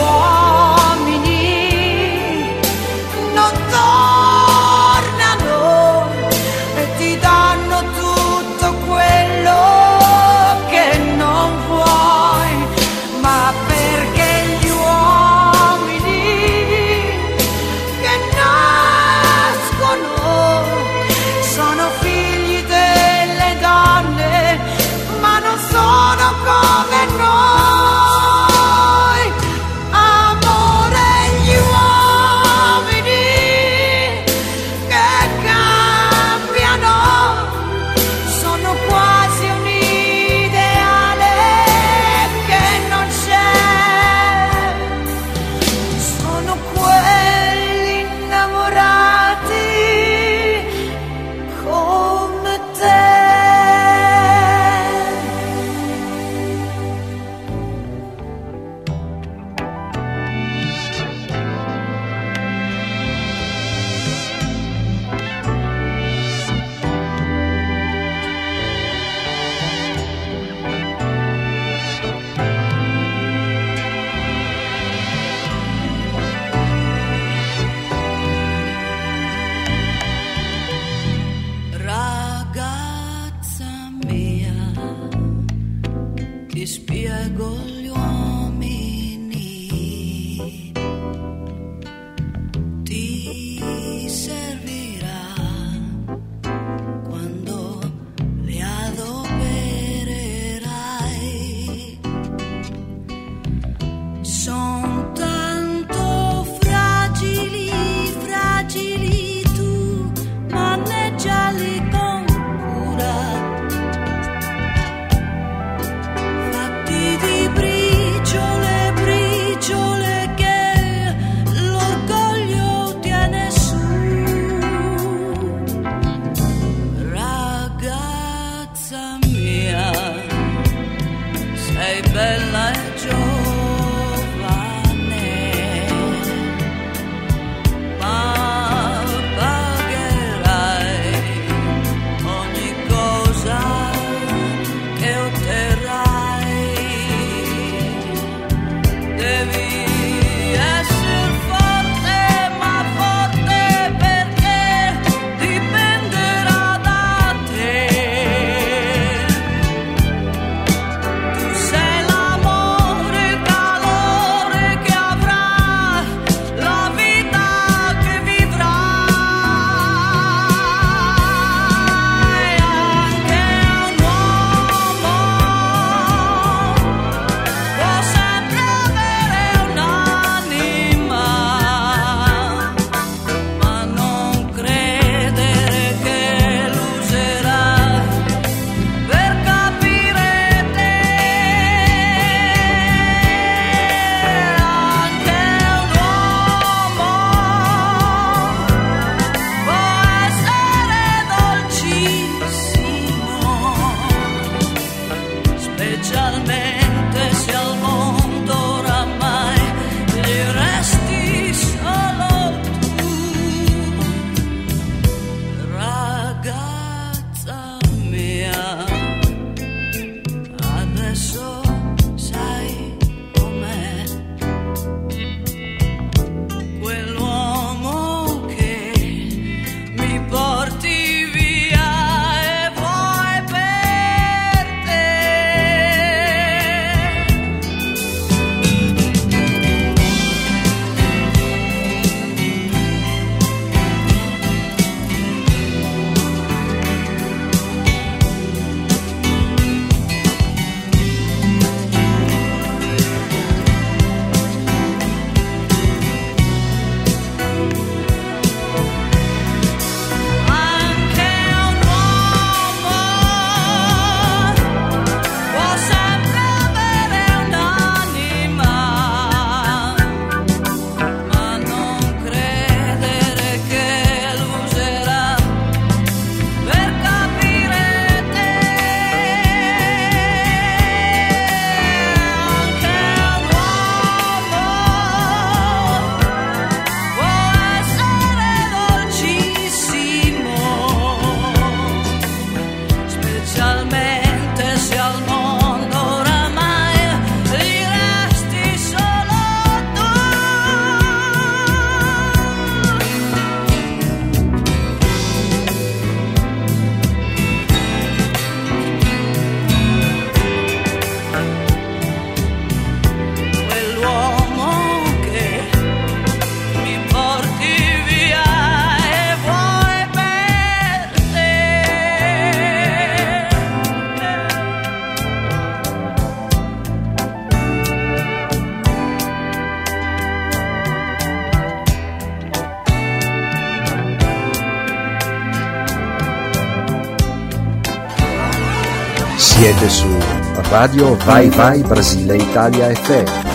Su Radio Vai Vai Brasile Italia FM.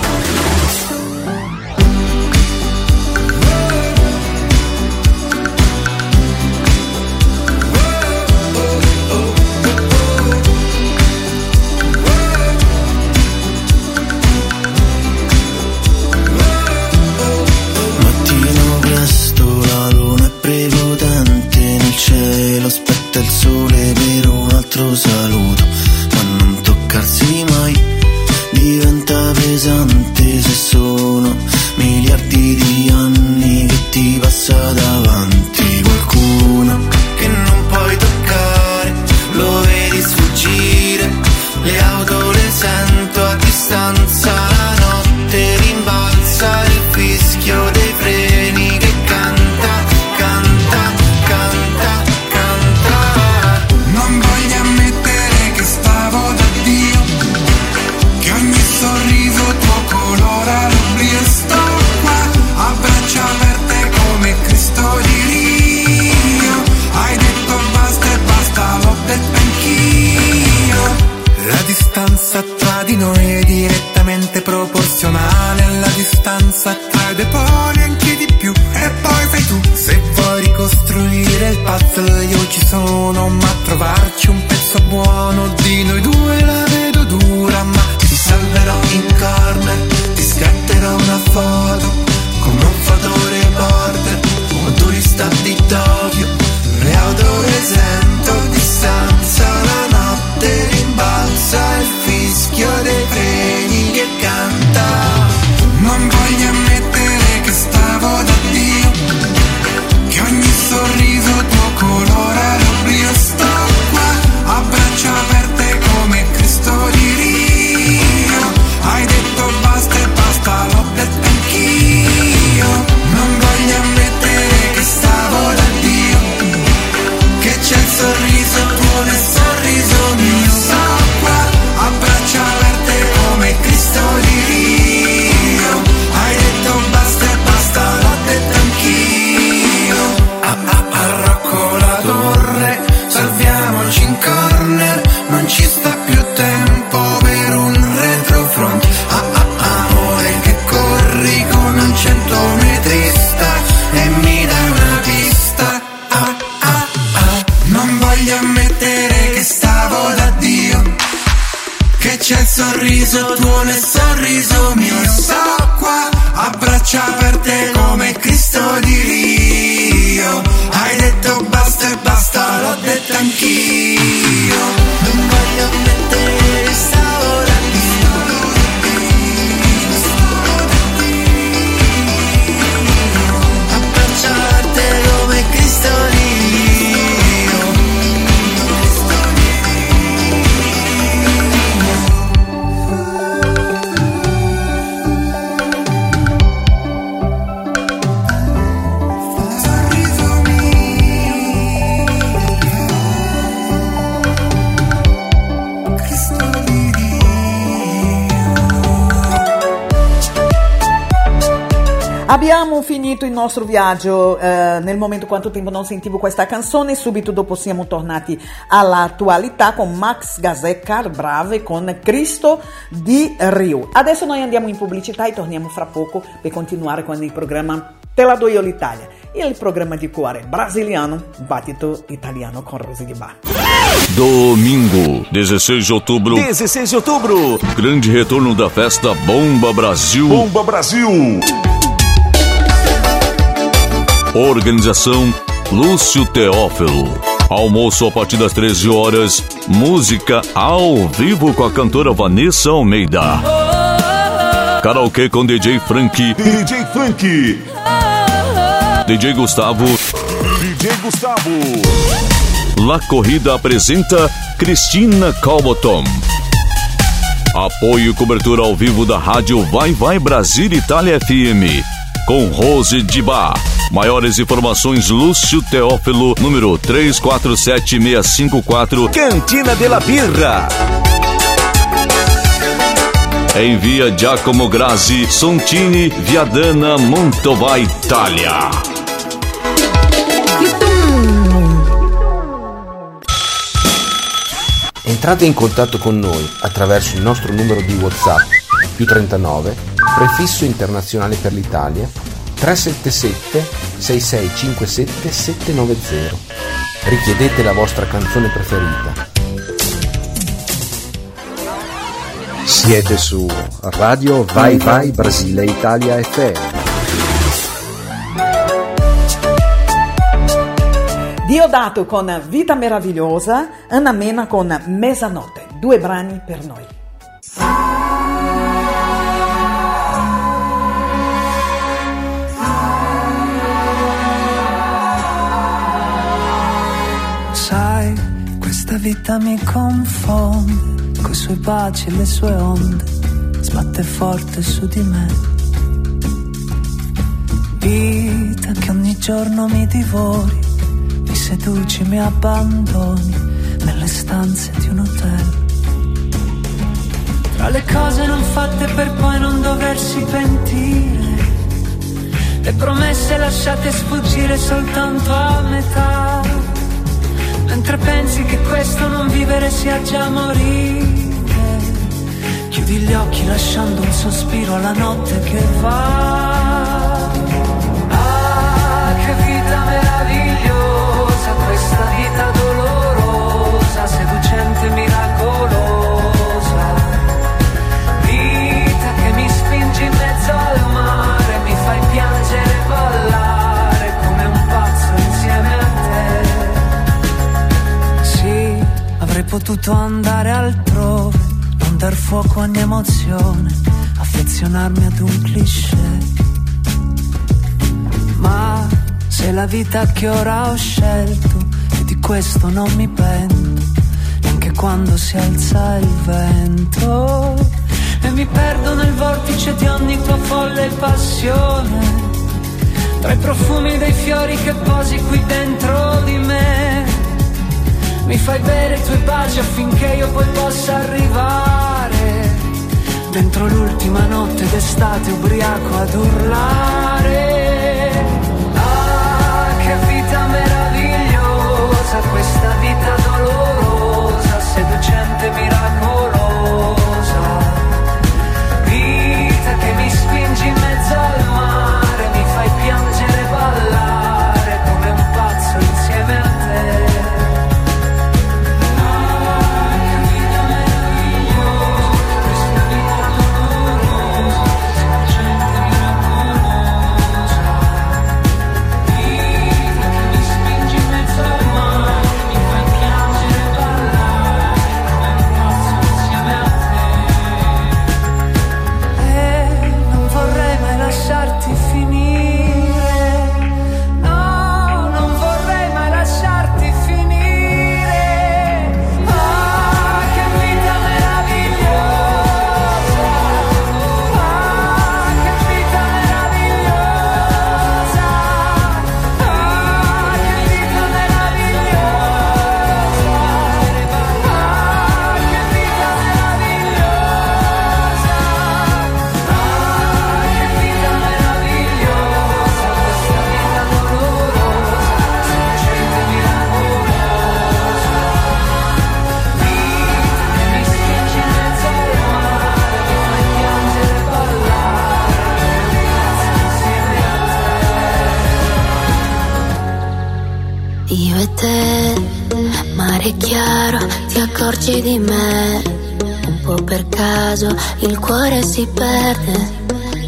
Nostro viaggio eh, nel momento quanto tempo non sentivo questa canzone, subito dopo siamo tornati all'attualità con Max Gazzecca, brave, con Cristo di Rio. Adesso noi andiamo in pubblicità e torniamo fra poco per continuare con il programma Te la do io l'Italia, il programma di cuore brasiliano, battito italiano con Rosy di Bar. Domingo, 16 de outubro. 16 de outubro. Grande retorno da festa Bomba Brasil. Bomba Brasil. Organização Lúcio Teófilo. Almoço a partir das 13 horas. Música ao vivo com a cantora Vanessa Almeida. Karaokê com DJ Frank. DJ Frank. DJ Gustavo. DJ Gustavo. La Corrida apresenta Cristina Calbotom. Apoio e cobertura ao vivo da rádio Vai Vai Brasil Itália FM. Com Rose Dibá. Maiores informações Lúcio Teófilo, número 347654. Cantina de la Birra. Em via Giacomo Grazi, Sontini, Viadana, Montova, Itália. Entrate in contatto con noi attraverso il nostro numero di WhatsApp più 39 prefisso internazionale per l'Italia 377 6657 790. Richiedete la vostra canzone preferita. Siete su Radio Vai Vai Brasile Italia FM. Diodato con Vita Meravigliosa, Anna Mena con Mezzanotte, due brani per noi. Vita mi confonde, coi suoi baci e le sue onde, sbatte forte su di me. Vita che ogni giorno mi divori, mi seduci, mi abbandoni nelle stanze di un hotel. Tra le cose non fatte per poi non doversi pentire, le promesse lasciate sfuggire soltanto a metà. Mentre pensi che questo non vivere sia già morire, chiudi gli occhi lasciando un sospiro alla notte che va. Ah, che vita meravigliosa, questa vita potuto andare altrove, non dar fuoco a ogni emozione, affezionarmi ad un cliché. Ma se la vita che ora ho scelto, e di questo non mi pento, neanche quando si alza il vento. E mi perdo nel vortice di ogni tua folle passione, tra i profumi dei fiori che posi qui dentro di me. Mi fai bere i tuoi baci affinché io poi possa arrivare. Dentro l'ultima notte d'estate ubriaco ad urlare. Ah, che vita meravigliosa Questa vita dolorosa Seducente, miracolosa mare chiaro, ti accorgi di me. Un po' per caso il cuore si perde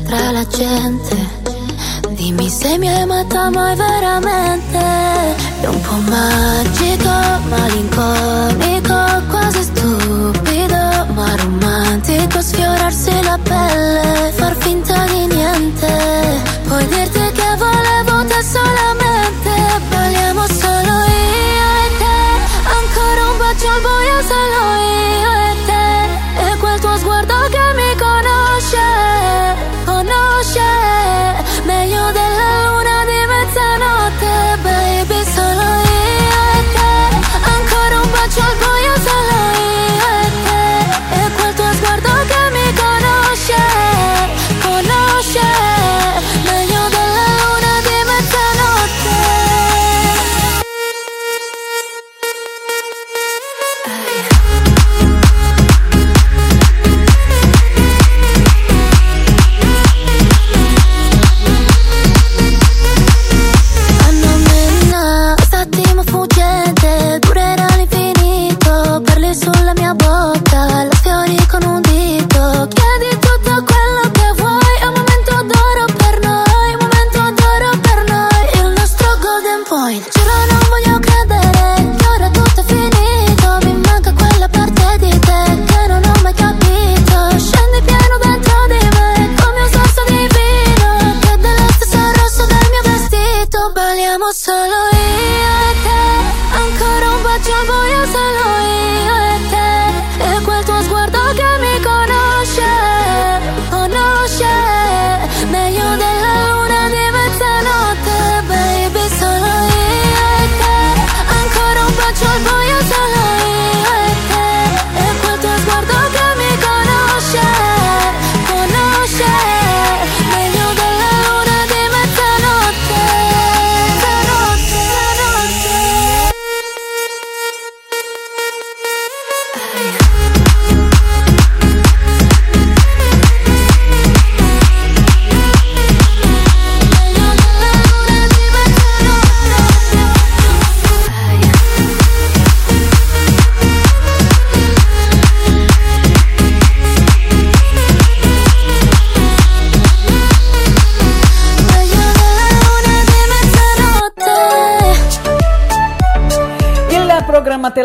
tra la gente. Dimmi se mi hai amata mai veramente. È un po' magico, malinconico, quasi stupido, ma romantico. Sfiorarsi la pelle, far finta di niente. Puoi dirti che volevo te solamente.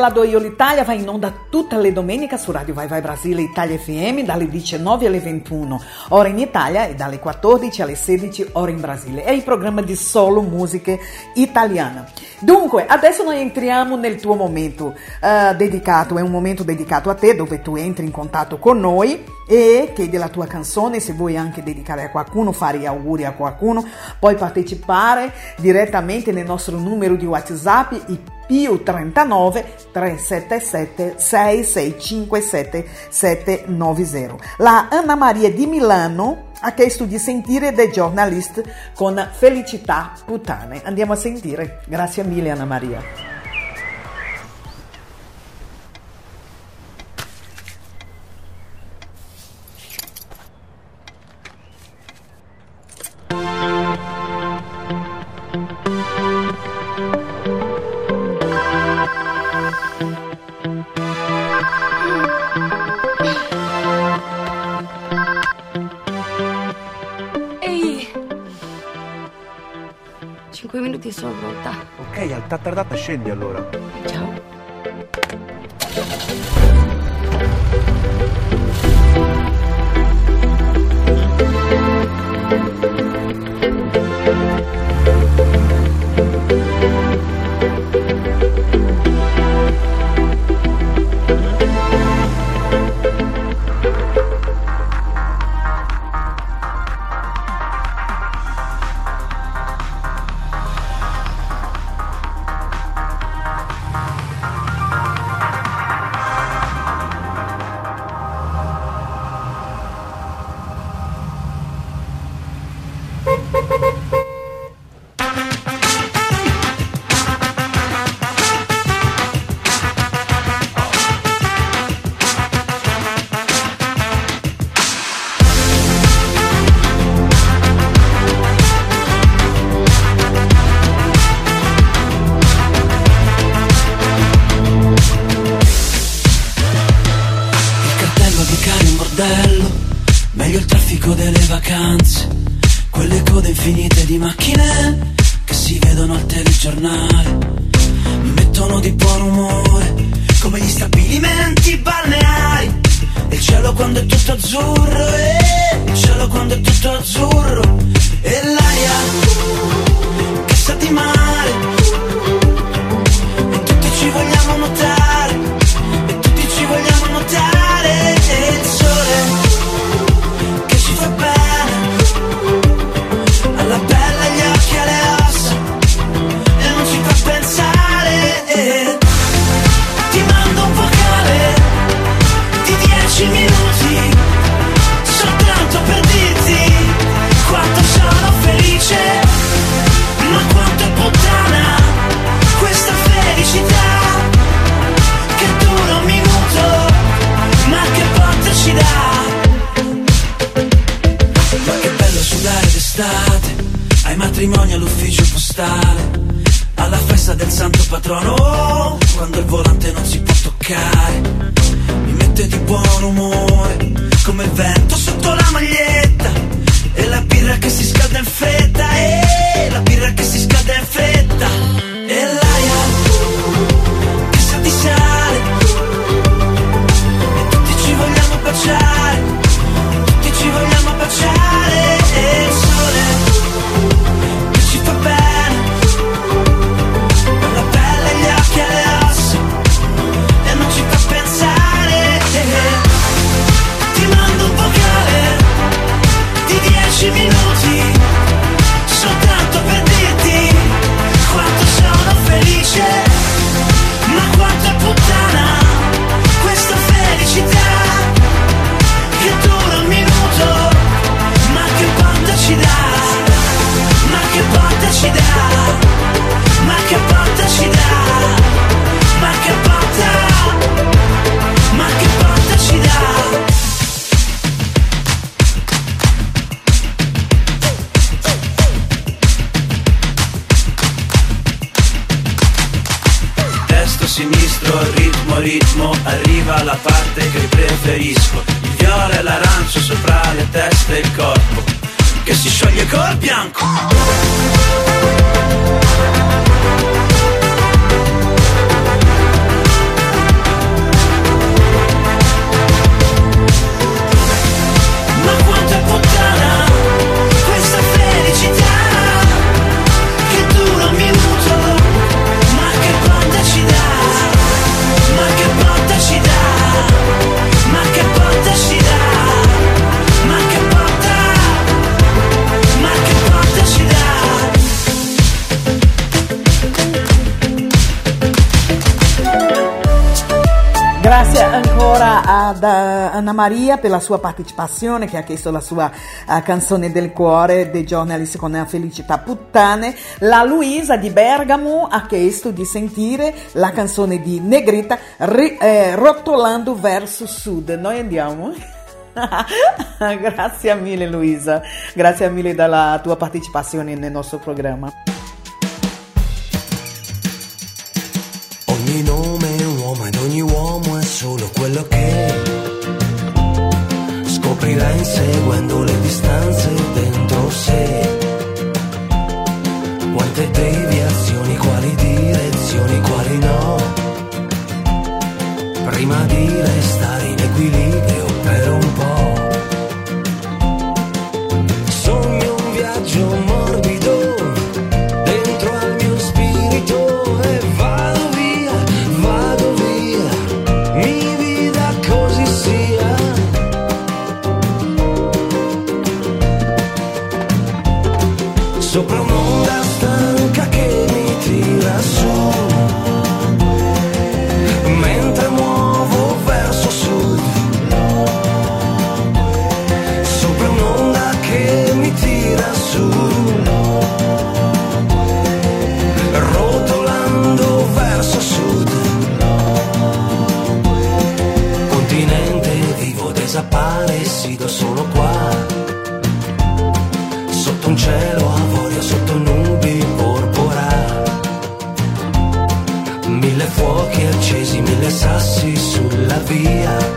Do io l'Italia va in onda tutte le domeniche su Radio Vai Vai Brasile Italia FM dalle 19 alle 21 ora in Italia e dalle 14 alle 16 ore in Brasile. È il programma di solo musiche italiana. Dunque, adesso noi entriamo nel tuo momento eh, dedicato, è un momento dedicato a te dove tu entri in contatto con noi e chiedi la tua canzone, se vuoi anche dedicare a qualcuno, fare gli auguri a qualcuno, puoi partecipare direttamente nel nostro numero di WhatsApp più 39 377 6657 790. La Anna Maria di Milano ha chiesto di sentire The Journalist con Felicità Putane. Andiamo a sentire. Grazie mille Anna Maria. Al tattardata scendi allora. Ciao. Postale, alla festa del santo patrono, quando il volante non si può toccare, mi mette di buon umore, come il vento sotto la maglietta, e la birra che si scalda in fretta, e la birra che si scalda in fretta, Anna Maria per la sua partecipazione che ha chiesto la sua eh, canzone del cuore dei giornalisti con la felicità puttane. La Luisa di Bergamo ha chiesto di sentire la canzone di Negrita ri- eh, Rotolando verso sud. Noi andiamo. Grazie mille Luisa, grazie mille della tua partecipazione nel nostro programma. Ogni nome è un uomo ed ogni uomo è solo quello che. Scoprirà inseguendo le distanze dentro sé. Quante deviazioni, quali direzioni, quali no. Prima di restare in equilibrio per un po'. Sassi sulla via.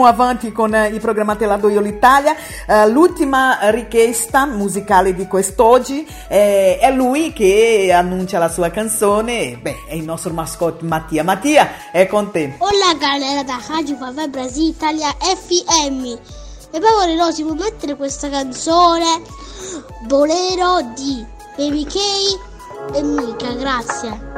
Andiamo avanti con eh, il programma Telado Io l'Italia. Eh, l'ultima richiesta musicale di quest'oggi eh, è lui che annuncia la sua canzone. Beh, è il nostro mascotte Mattia. Mattia, è con te. Olá galera da Rádio Vavai Brasil Italia FM E favore no, si può mettere questa canzone Bolero di Baby K e Mika, grazie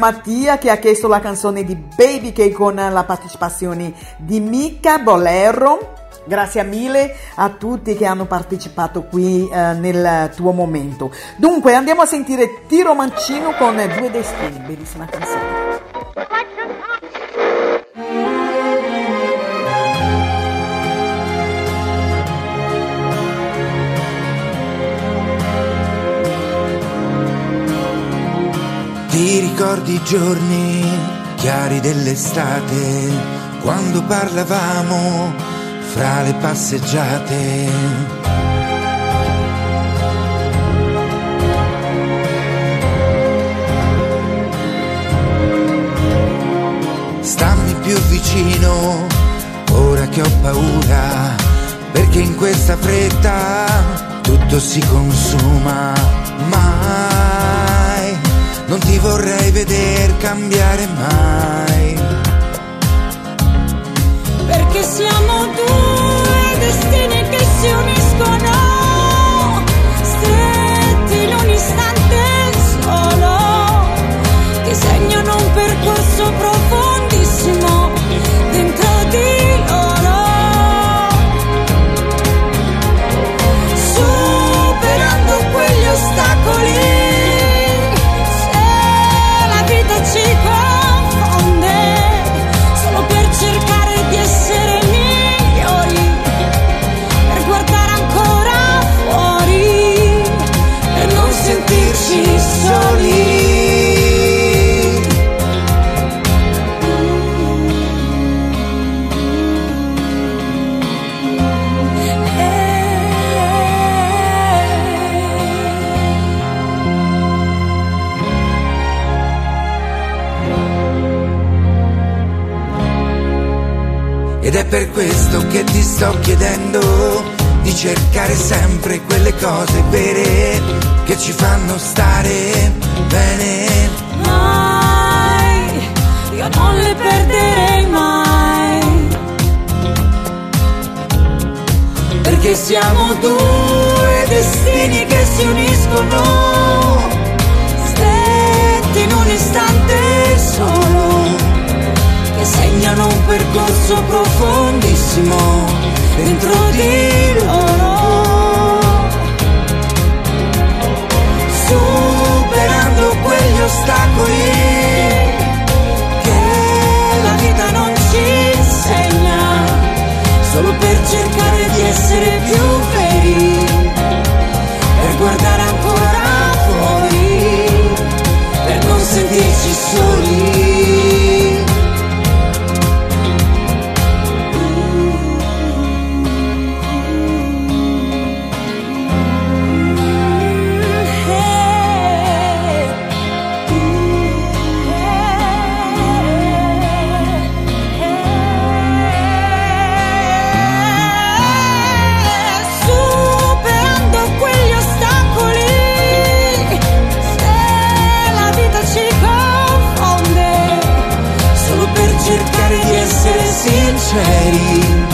Mattia che ha chiesto la canzone di Baby K con la partecipazione di Mica Bolero. Grazie mille a tutti che hanno partecipato qui eh, nel tuo momento. Dunque andiamo a sentire Tiro Mancino con Due Destini, bellissima canzone. ricordi i giorni chiari dell'estate, quando parlavamo fra le passeggiate. Stammi più vicino, ora che ho paura, perché in questa fretta tutto si consuma non ti vorrei veder cambiare mai. Perché siamo due destini che si uniscono, stretti in un istante solo, che segnano un percorso profondo. Ed è per questo che ti sto chiedendo di cercare sempre quelle cose vere che ci fanno stare bene. Mai, io non le perderei mai. Perché siamo due destini che si uniscono, Stretti in un istante solo, segnano un percorso profondissimo dentro di loro. Superando quegli ostacoli che la vita non ci insegna, solo per cercare di essere più veri, per guardare ancora fuori, per non sentirci soli. Sinceri,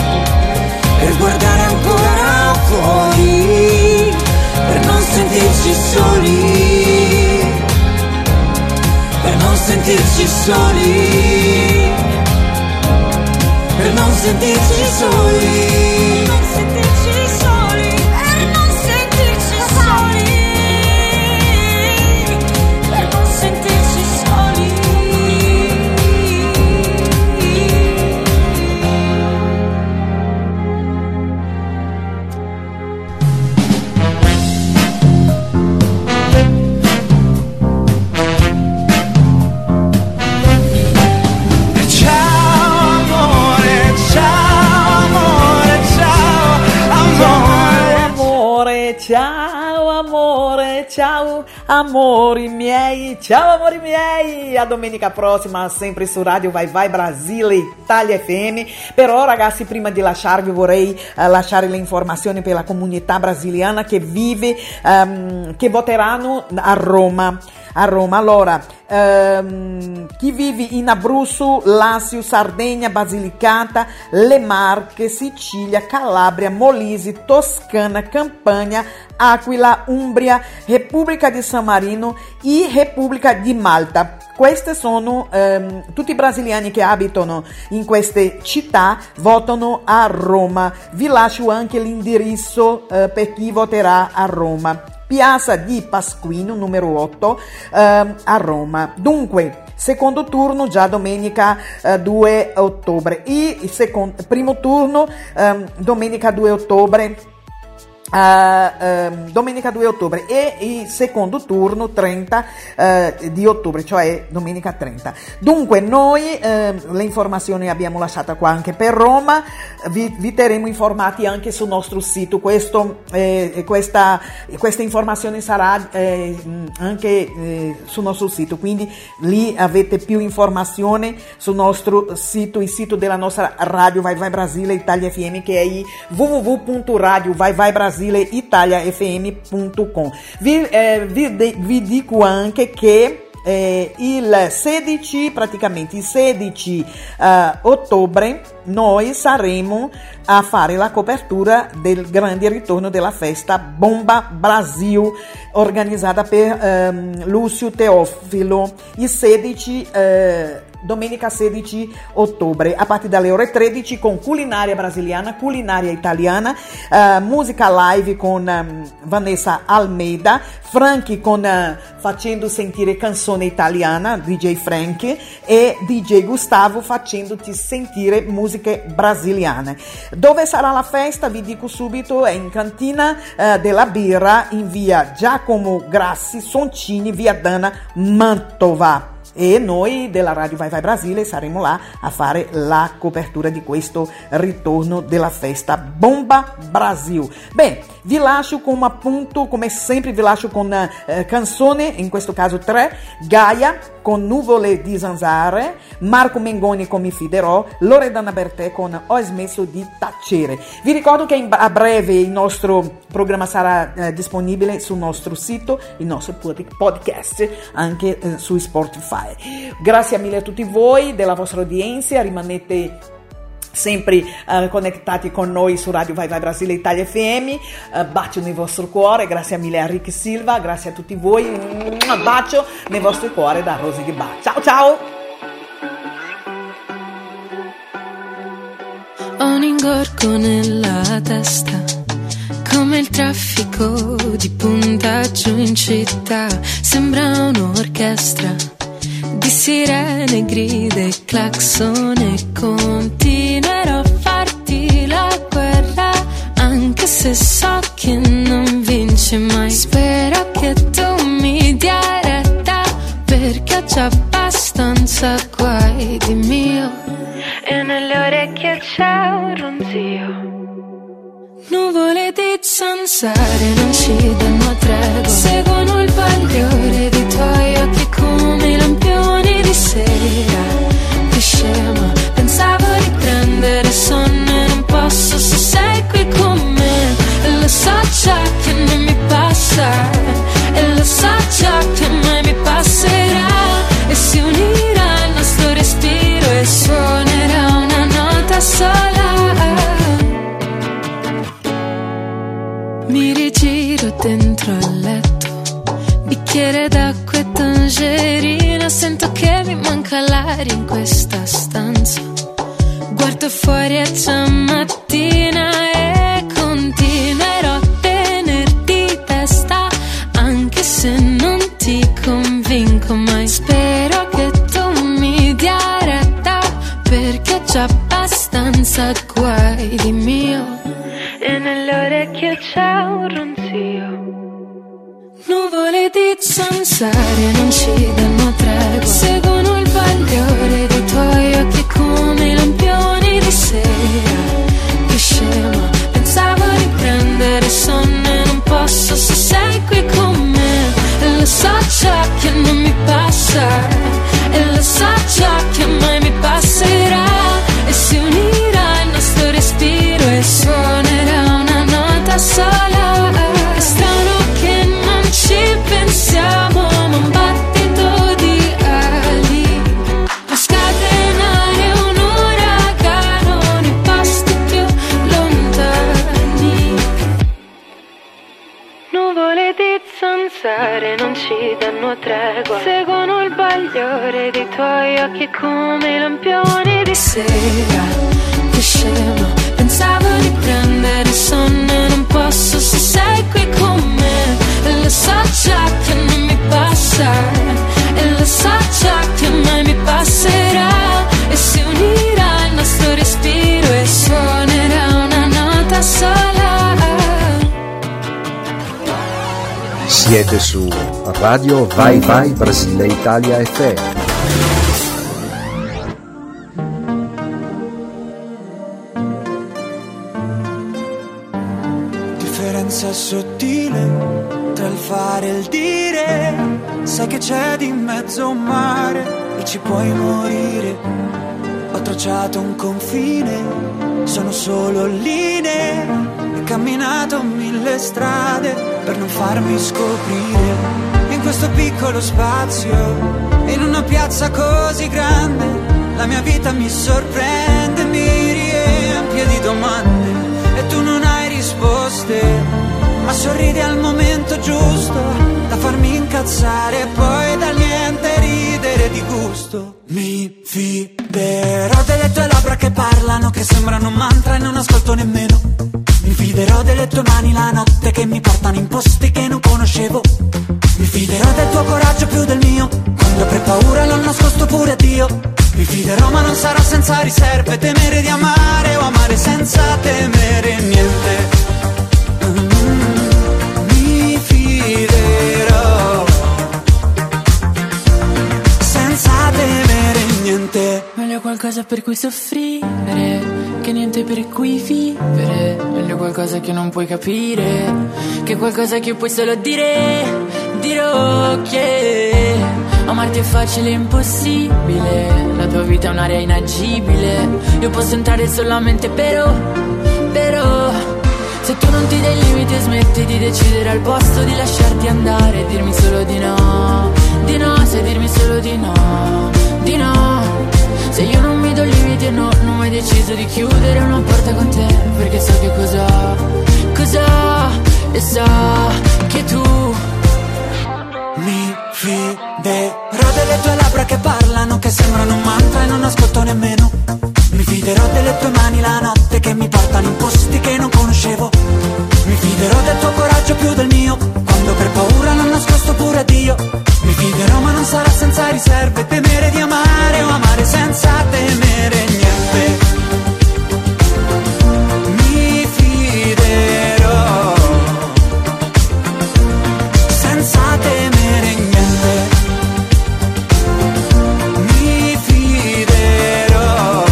per guardare ancora fuori, per non sentirci soli, per non sentirci soli, per non sentirci soli. Amori miei, ciao amori miei. A domenica prossima, sempre su Radio Vai Vai Brasile, Italia FM. Però ragazzi, prima di lasciarvi vorrei eh, lasciare le informazioni per la comunità brasiliana che vive, ehm, che voteranno a Roma. A Roma. Allora, ehm, chi vive in Abruzzo, Lazio, Sardegna, Basilicata, Le Marche, Sicilia, Calabria, Molise, Toscana, Campania, Aquila, Umbria, Repubblica di San Marino e Repubblica di Malta. Questi sono ehm, tutti i brasiliani che abitano in queste città, votano a Roma. Vi lascio anche l'indirizzo eh, per chi voterà a Roma. Piazza di Pasquino, numero 8, ehm, a Roma. Dunque, secondo turno già domenica eh, 2 ottobre e il secondo, primo turno ehm, domenica 2 ottobre. Eh, ehm, domenica 2 ottobre e il secondo turno 30 eh, di ottobre, cioè domenica 30. Dunque, noi ehm, le informazioni abbiamo lasciate qua anche per Roma, vi, vi terremo informati anche sul nostro sito. Questo, eh, questa, questa informazione sarà eh, anche eh, sul nostro sito, quindi lì avete più informazioni sul nostro sito, il sito della nostra radio Vai Vai Brasile Italia FM che è il www.radio-vai-vai-brasile-italia-fm.com. Vi, eh, vi, vi dico anche che eh, il 16, praticamente il 16 eh, ottobre, noi saremo a fare la copertura del grande ritorno della festa Bomba Brasil, organizzata per ehm, Lucio Teofilo, il 16 eh, domenica 16 ottobre a partire dalle ore 13 con culinaria brasiliana, culinaria italiana, eh, musica live con ehm, Vanessa Almeida, Franchi con eh, facendo sentire canzone italiana, DJ Frank e DJ Gustavo facendoti sentire musiche brasiliane. Dove sarà la festa? Vi dico subito, è in cantina eh, della birra in via Giacomo Grassi, Soncini, via Dana, Mantova e noi della Radio Vai Vai Brasile saremo là a fare la copertura di questo ritorno della festa Bomba Brasil. Beh, Vi lascio come appunto, come sempre vi lascio con eh, canzone, in questo caso tre, Gaia con Nuvole di Zanzare, Marco Mengoni con Mi Fiderò, Loredana Bertè con Ho smesso di tacere. Vi ricordo che a breve il nostro programma sarà eh, disponibile sul nostro sito, il nostro pod- podcast, anche eh, su Spotify. Grazie mille a tutti voi della vostra udienza, rimanete sempre eh, connettati con noi su Radio Vai Vai Brasile Italia FM. Eh, bacio nel vostro cuore, grazie mille a Rick Silva, grazie a tutti voi. Un bacio nel vostro cuore da Rosy Ghibà. Ciao ciao! Ho un ingorgo nella testa, come il traffico di punta giù in città. Sembra un'orchestra di sirene, grida e clacson e continuerò a farti la guerra, anche se so che non vince mai. Spero che tu mi dia retta, perché ho già abbastanza guai di mio. E nelle orecchie c'è un ronzio. Nuvole di zanzare non ci danno tregua. Seguono il bagliore dei tuoi occhi come i lampioni di sera. Che scema, pensavo di prendere sonno e non posso se sei qui con me. E lo so già che non mi passa E lo so già che mai dentro al letto, bicchiere d'acqua e tangerina, sento che mi manca l'aria in questa stanza. Guardo fuori è già mattina e continuerò a tenerti testa, anche se non ti convinco mai. Spero che tu mi dia retta, perché già abbastanza guai di mio. E nelle orecchie c'è un ronzio. Nuvole di zanzare non ci danno tregua. Seguono il bagliore dei tuoi occhi come lampioni di sera. Che scema, pensavo di prendere sonno e non posso se sei qui con me. E lo so già che non mi passa. E lo so già che mai zanzare non ci danno tregua. Seguono il bagliore dei tuoi occhi come lampioni di sera. Che scema, pensavo di prendere sonno non posso se sei qui con me E lo so già che non mi passa Siete su Radio Vai Vai Brasile Italia FM. differenza sottile tra il fare e il dire. Sai che c'è di mezzo un mare e ci puoi morire. Ho tracciato un confine, sono solo linee. E camminato mille strade per non farmi scoprire. In questo piccolo spazio, in una piazza così grande, la mia vita mi sorprende, mi riempie di domande e tu non hai risposte, ma sorridi al momento giusto da farmi incazzare e poi dal niente ridere di gusto. Mi fiderò delle tue labbra che parlano, che sembrano un mantra e non ascolto nemmeno. Fiderò delle tue mani la notte che mi portano in posti che non conoscevo. Mi fiderò del tuo coraggio più del mio, quando avrei paura l'ho nascosto pure a Dio. Mi fiderò ma non sarò senza riserve, temere di amare o amare senza temere niente. Mm, qualcosa per cui soffrire, che niente per cui vivere. Meglio qualcosa che non puoi capire, che qualcosa che puoi solo dire, dirò che amarti è facile e impossibile, la tua vita è un'area inagibile, io posso entrare solamente però, però, se tu non ti dai limiti e smetti di decidere al posto di lasciarti andare, dirmi solo di no, di no, sai dirmi solo di no, di no. Se io non mi do limiti e no, non ho mai deciso di chiudere una porta con te Perché so che cosa, cosa E sa che tu Mi fiderò delle tue labbra che parlano, che sembrano un mantra e non ascolto nemmeno. Mi fiderò delle tue mani la notte che mi portano in posti che non conoscevo. Mi fiderò del tuo coraggio più del mio, quando per paura nascosto pure a Dio. Mi fiderò ma non sarà senza riserve, temere di amare o amare senza temere niente. Mi fiderò senza temere niente. Mi fiderò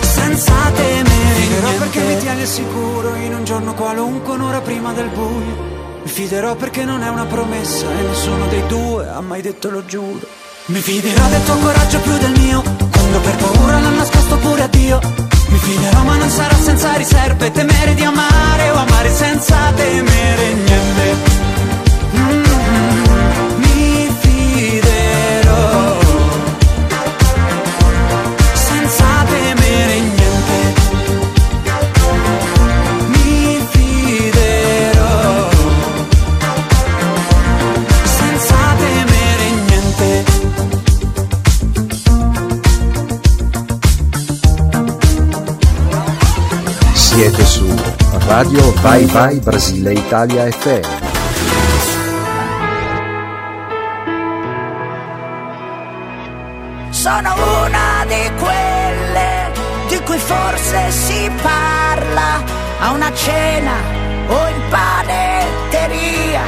senza temere niente. perché mi tieni al sicuro in un giorno qualunque, un'ora prima del buio. Fiderò perché non è una promessa e nessuno dei due ha mai detto lo giuro. Mi fiderò del tuo coraggio più del mio, quando per paura l'ho nascosto pure a Dio. Mi fiderò ma non sarà senza riserve, temere di amare o amare senza temere niente. Siete su Radio Vai Vai Brasile Italia FM. Sono una di quelle di cui forse si parla a una cena o in panetteria.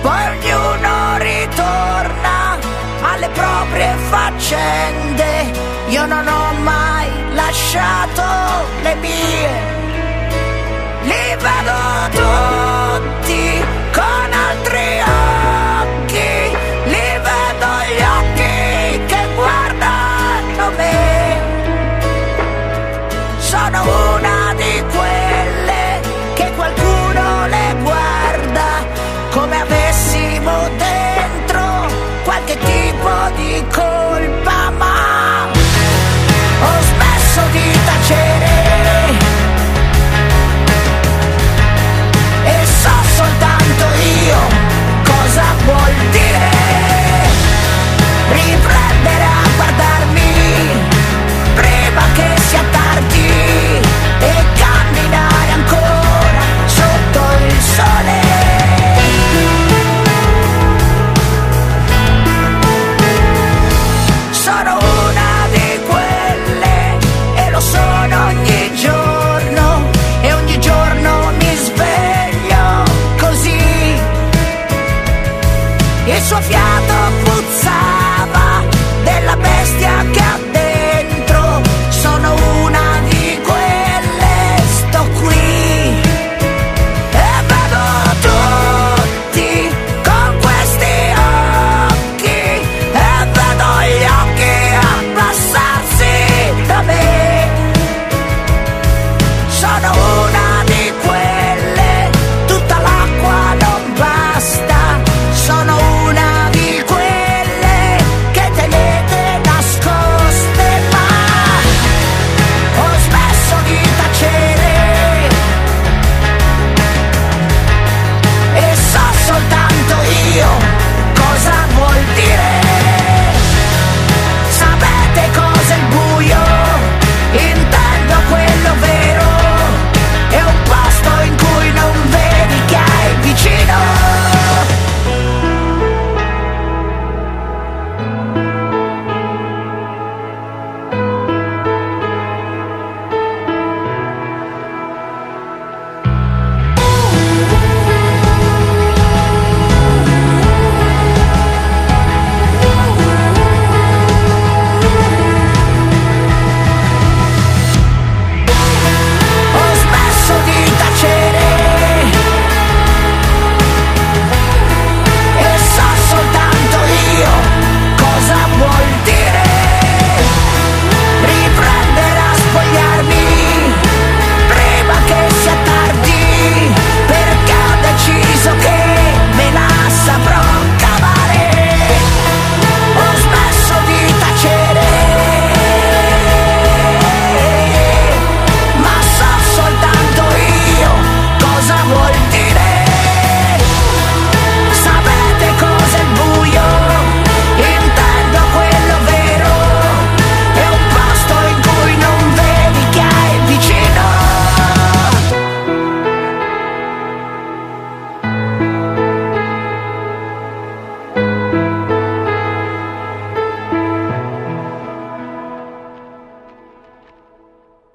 Poi ognuno ritorna alle proprie faccende. Io non ho mai lasciato le mie. Li vedo tutti con altri occhi, li vedo gli occhi che guardano me. Sono una